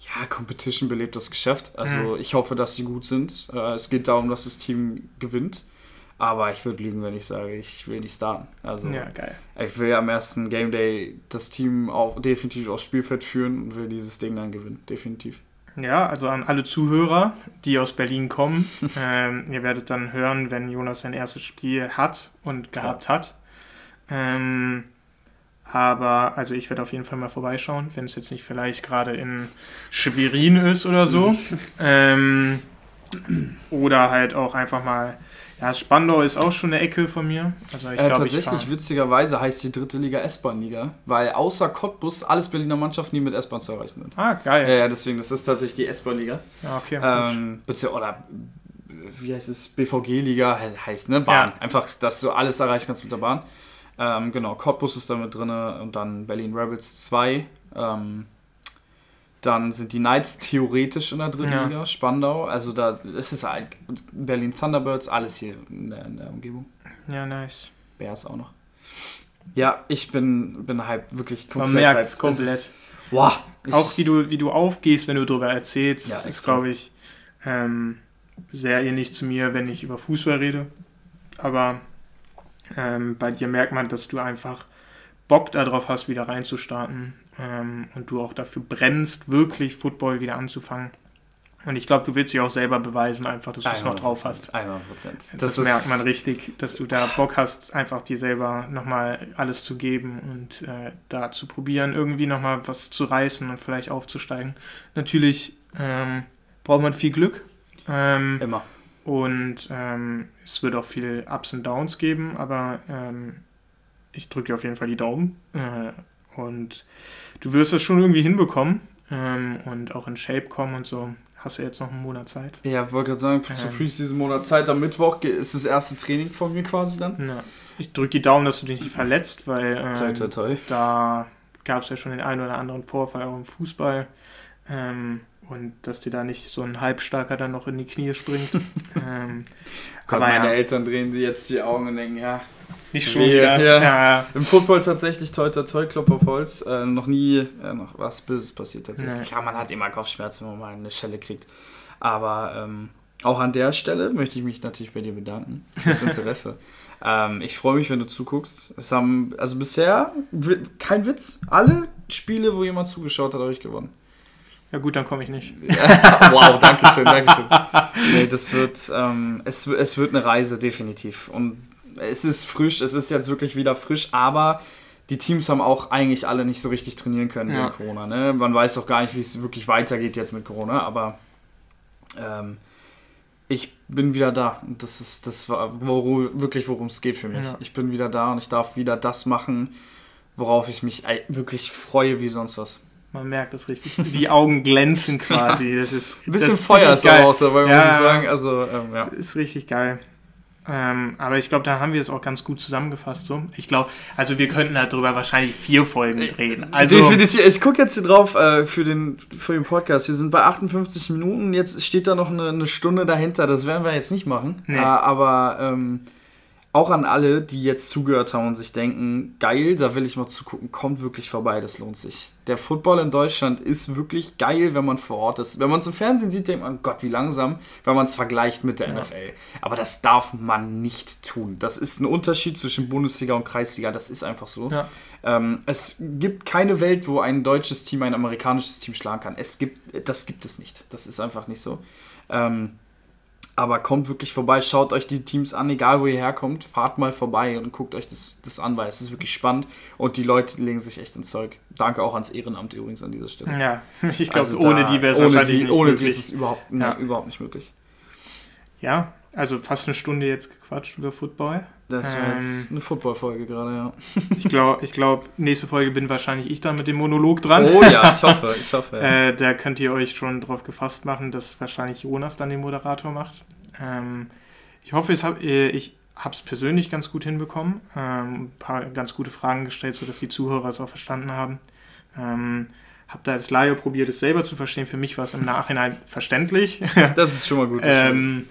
ja, Competition belebt das Geschäft. Also mhm. ich hoffe, dass sie gut sind. Äh, es geht darum, dass das Team gewinnt. Aber ich würde lügen, wenn ich sage, ich will nicht starten. Also ja, geil. ich will am ersten Game Day das Team auch definitiv aufs Spielfeld führen und will dieses Ding dann gewinnen. Definitiv. Ja, also an alle Zuhörer, die aus Berlin kommen, [LAUGHS] ähm, ihr werdet dann hören, wenn Jonas sein erstes Spiel hat und gehabt ja. hat. Ähm, aber also ich werde auf jeden Fall mal vorbeischauen, wenn es jetzt nicht vielleicht gerade in Schwerin ist oder so. [LAUGHS] ähm, oder halt auch einfach mal. Ja, Spandau ist auch schon eine Ecke von mir. Also ich äh, glaub, tatsächlich, ich witzigerweise heißt die dritte Liga S-Bahn-Liga, weil außer Cottbus alles Berliner Mannschaften, die mit S-Bahn zu erreichen sind. Ah, geil. Ja, ja deswegen, das ist tatsächlich die S-Bahn-Liga. Ja, okay. Ähm, oder wie heißt es? BVG-Liga heißt, ne? Bahn. Ja. Einfach, dass du alles erreichen kannst mit der Bahn. Ähm, genau, Cottbus ist da mit drin und dann Berlin Rebels 2. Ähm, dann sind die Knights theoretisch in der dritten ja. Liga, Spandau. Also da ist es halt Berlin Thunderbirds, alles hier in der, in der Umgebung. Ja, nice. Bears auch noch. Ja, ich bin, bin halt wirklich komplett. Man merkt komplett. Wow. Auch wie du, wie du aufgehst, wenn du darüber erzählst, ja, ist, glaube ich, ähm, sehr ähnlich zu mir, wenn ich über Fußball rede. Aber ähm, bei dir merkt man, dass du einfach Bock darauf hast, wieder reinzustarten ähm, und du auch dafür brennst, wirklich Football wieder anzufangen. Und ich glaube, du willst dich auch selber beweisen, einfach, dass du es noch drauf hast. 100 Das, das merkt man richtig, dass du da Bock hast, einfach dir selber nochmal alles zu geben und äh, da zu probieren, irgendwie nochmal was zu reißen und vielleicht aufzusteigen. Natürlich ähm, braucht man viel Glück. Ähm, Immer. Und ähm, es wird auch viel Ups und Downs geben, aber ähm, ich drücke dir auf jeden Fall die Daumen. Äh, und du wirst das schon irgendwie hinbekommen ähm, und auch in Shape kommen und so. Hast du jetzt noch einen Monat Zeit? Ja, wollte gerade sagen, ähm, zur Preseason Monat Zeit. Am Mittwoch ist das erste Training von mir quasi dann. Na, ich drücke die Daumen, dass du dich nicht verletzt, weil ähm, toi, toi, toi. da gab es ja schon den einen oder anderen Vorfall auch im Fußball. Ähm, und dass dir da nicht so ein Halbstarker dann noch in die Knie springt. [LAUGHS] ähm, aber meine ja. Eltern drehen sich jetzt die Augen und denken, ja. Nicht schon wieder. Ja. Ja. Im Football tatsächlich toi toi toi, Klopf auf Holz. Äh, noch nie äh, noch was Böses passiert tatsächlich. Ja, man hat immer Kopfschmerzen, wenn man mal eine Schelle kriegt. Aber ähm, auch an der Stelle möchte ich mich natürlich bei dir bedanken fürs [LAUGHS] Interesse. ähm, ich freue mich, wenn du zuguckst. Es haben, also bisher, kein Witz, alle Spiele, wo jemand zugeschaut hat, habe ich gewonnen. Ja gut, dann komme ich nicht. [LAUGHS] wow, danke schön, danke schön. Nee, das wird, ähm, es, es wird eine Reise, definitiv. Und es ist frisch, es ist jetzt wirklich wieder frisch, aber die Teams haben auch eigentlich alle nicht so richtig trainieren können ja. wegen Corona. Ne? Man weiß auch gar nicht, wie es wirklich weitergeht jetzt mit Corona, aber ähm, ich bin wieder da. Und das ist das war wo, wirklich, worum es geht für mich. Ja. Ich bin wieder da und ich darf wieder das machen, worauf ich mich wirklich freue wie sonst was. Man merkt das richtig. [LAUGHS] Die Augen glänzen quasi. Das ist, Ein bisschen Feuer ist auch dabei, ja, muss ich sagen. Also, ähm, ja. Ist richtig geil. Ähm, aber ich glaube, da haben wir es auch ganz gut zusammengefasst. So. Ich glaube, also wir könnten darüber wahrscheinlich vier Folgen drehen. Also, Definitiv. Ich gucke jetzt hier drauf äh, für, den, für den Podcast. Wir sind bei 58 Minuten. Jetzt steht da noch eine, eine Stunde dahinter. Das werden wir jetzt nicht machen. Nee. Äh, aber ähm, auch an alle, die jetzt zugehört haben und sich denken, geil, da will ich mal zugucken, kommt wirklich vorbei, das lohnt sich. Der Football in Deutschland ist wirklich geil, wenn man vor Ort ist. Wenn man es im Fernsehen sieht, denkt man, Gott, wie langsam, wenn man es vergleicht mit der ja. NFL. Aber das darf man nicht tun. Das ist ein Unterschied zwischen Bundesliga und Kreisliga, das ist einfach so. Ja. Ähm, es gibt keine Welt, wo ein deutsches Team ein amerikanisches Team schlagen kann. Es gibt, das gibt es nicht. Das ist einfach nicht so. Ähm, aber kommt wirklich vorbei, schaut euch die Teams an, egal wo ihr herkommt, fahrt mal vorbei und guckt euch das, das an, weil es ist wirklich spannend und die Leute legen sich echt ins Zeug. Danke auch ans Ehrenamt übrigens an dieser Stelle. Ja, [LAUGHS] ich glaube, also ohne die wäre es wahrscheinlich die, nicht Ohne möglich. die ist es überhaupt, ja. ne, überhaupt nicht möglich. Ja, also fast eine Stunde jetzt gequatscht über Football. Das war ähm, jetzt eine Football-Folge gerade, ja. [LAUGHS] ich glaube, ich glaub, nächste Folge bin wahrscheinlich ich dann mit dem Monolog dran. Oh ja, ich hoffe, [LAUGHS] ich hoffe. Ja. äh, da könnt ihr euch schon drauf gefasst machen, dass wahrscheinlich Jonas dann den Moderator macht. Ähm, ich hoffe, äh, ich habe es persönlich ganz gut hinbekommen. Ähm, ein paar ganz gute Fragen gestellt, sodass die Zuhörer es auch verstanden haben. Ähm, habe da als Laie probiert, es selber zu verstehen. Für mich war es im Nachhinein verständlich. Das ist schon mal gut. [LAUGHS] ähm,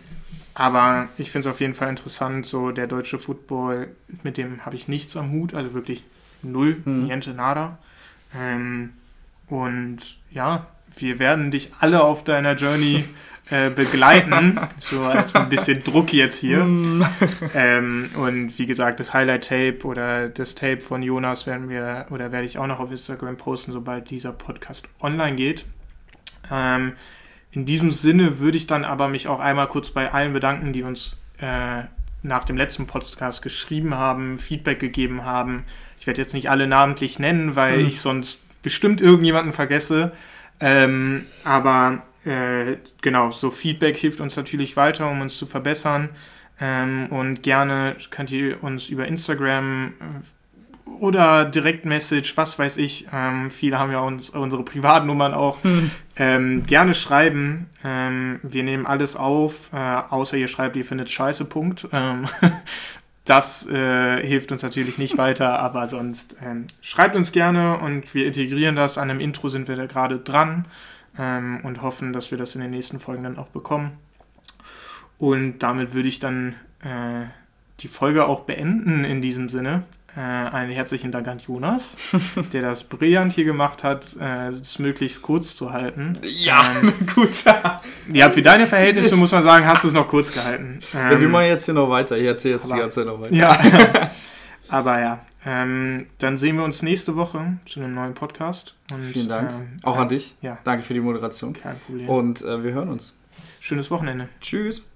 aber ich finde es auf jeden Fall interessant, so der deutsche Football, mit dem habe ich nichts am Hut, also wirklich null, mhm. niente nada. Ähm, und ja, wir werden dich alle auf deiner Journey äh, begleiten. [LAUGHS] so als ein bisschen Druck jetzt hier. Mhm. ähm, und wie gesagt, das Highlight-Tape oder das Tape von Jonas werden wir oder werde ich auch noch auf Instagram posten, sobald dieser Podcast online geht. Ähm, in diesem Sinne würde ich dann aber mich auch einmal kurz bei allen bedanken, die uns äh, nach dem letzten Podcast geschrieben haben, Feedback gegeben haben. Ich werde jetzt nicht alle namentlich nennen, weil hm. ich sonst bestimmt irgendjemanden vergesse. Ähm, aber äh, genau, so Feedback hilft uns natürlich weiter, um uns zu verbessern. Ähm, und gerne könnt ihr uns über Instagram äh, oder Direktmessage, was weiß ich. Ähm, viele haben ja uns, unsere Privatnummern auch. Hm. Ähm, gerne schreiben. Ähm, wir nehmen alles auf, äh, außer ihr schreibt, ihr findet scheiße, Punkt. Ähm, [LAUGHS] das äh, hilft uns natürlich nicht [LAUGHS] weiter, aber sonst ähm, schreibt uns gerne und wir integrieren das. An einem Intro sind wir da gerade dran ähm, und hoffen, dass wir das in den nächsten Folgen dann auch bekommen. Und damit würde ich dann äh, die Folge auch beenden in diesem Sinne. Äh, einen herzlichen Dank an Jonas, [LAUGHS] der das brillant hier gemacht hat, äh, es möglichst kurz zu halten. Ja, ähm, [LAUGHS] gut. ja, für deine Verhältnisse muss man sagen, hast du es noch kurz gehalten. Ähm, ja, wir ähm, machen jetzt hier noch weiter. Ich erzähle jetzt aber, die ganze Zeit noch weiter. Ja, [LAUGHS] aber ja. Ähm, dann sehen wir uns nächste Woche zu einem neuen Podcast. Und, Vielen Dank. Ähm, Auch an dich. Ja. Danke für die Moderation. Kein Problem. Und äh, wir hören uns. Schönes Wochenende. Tschüss.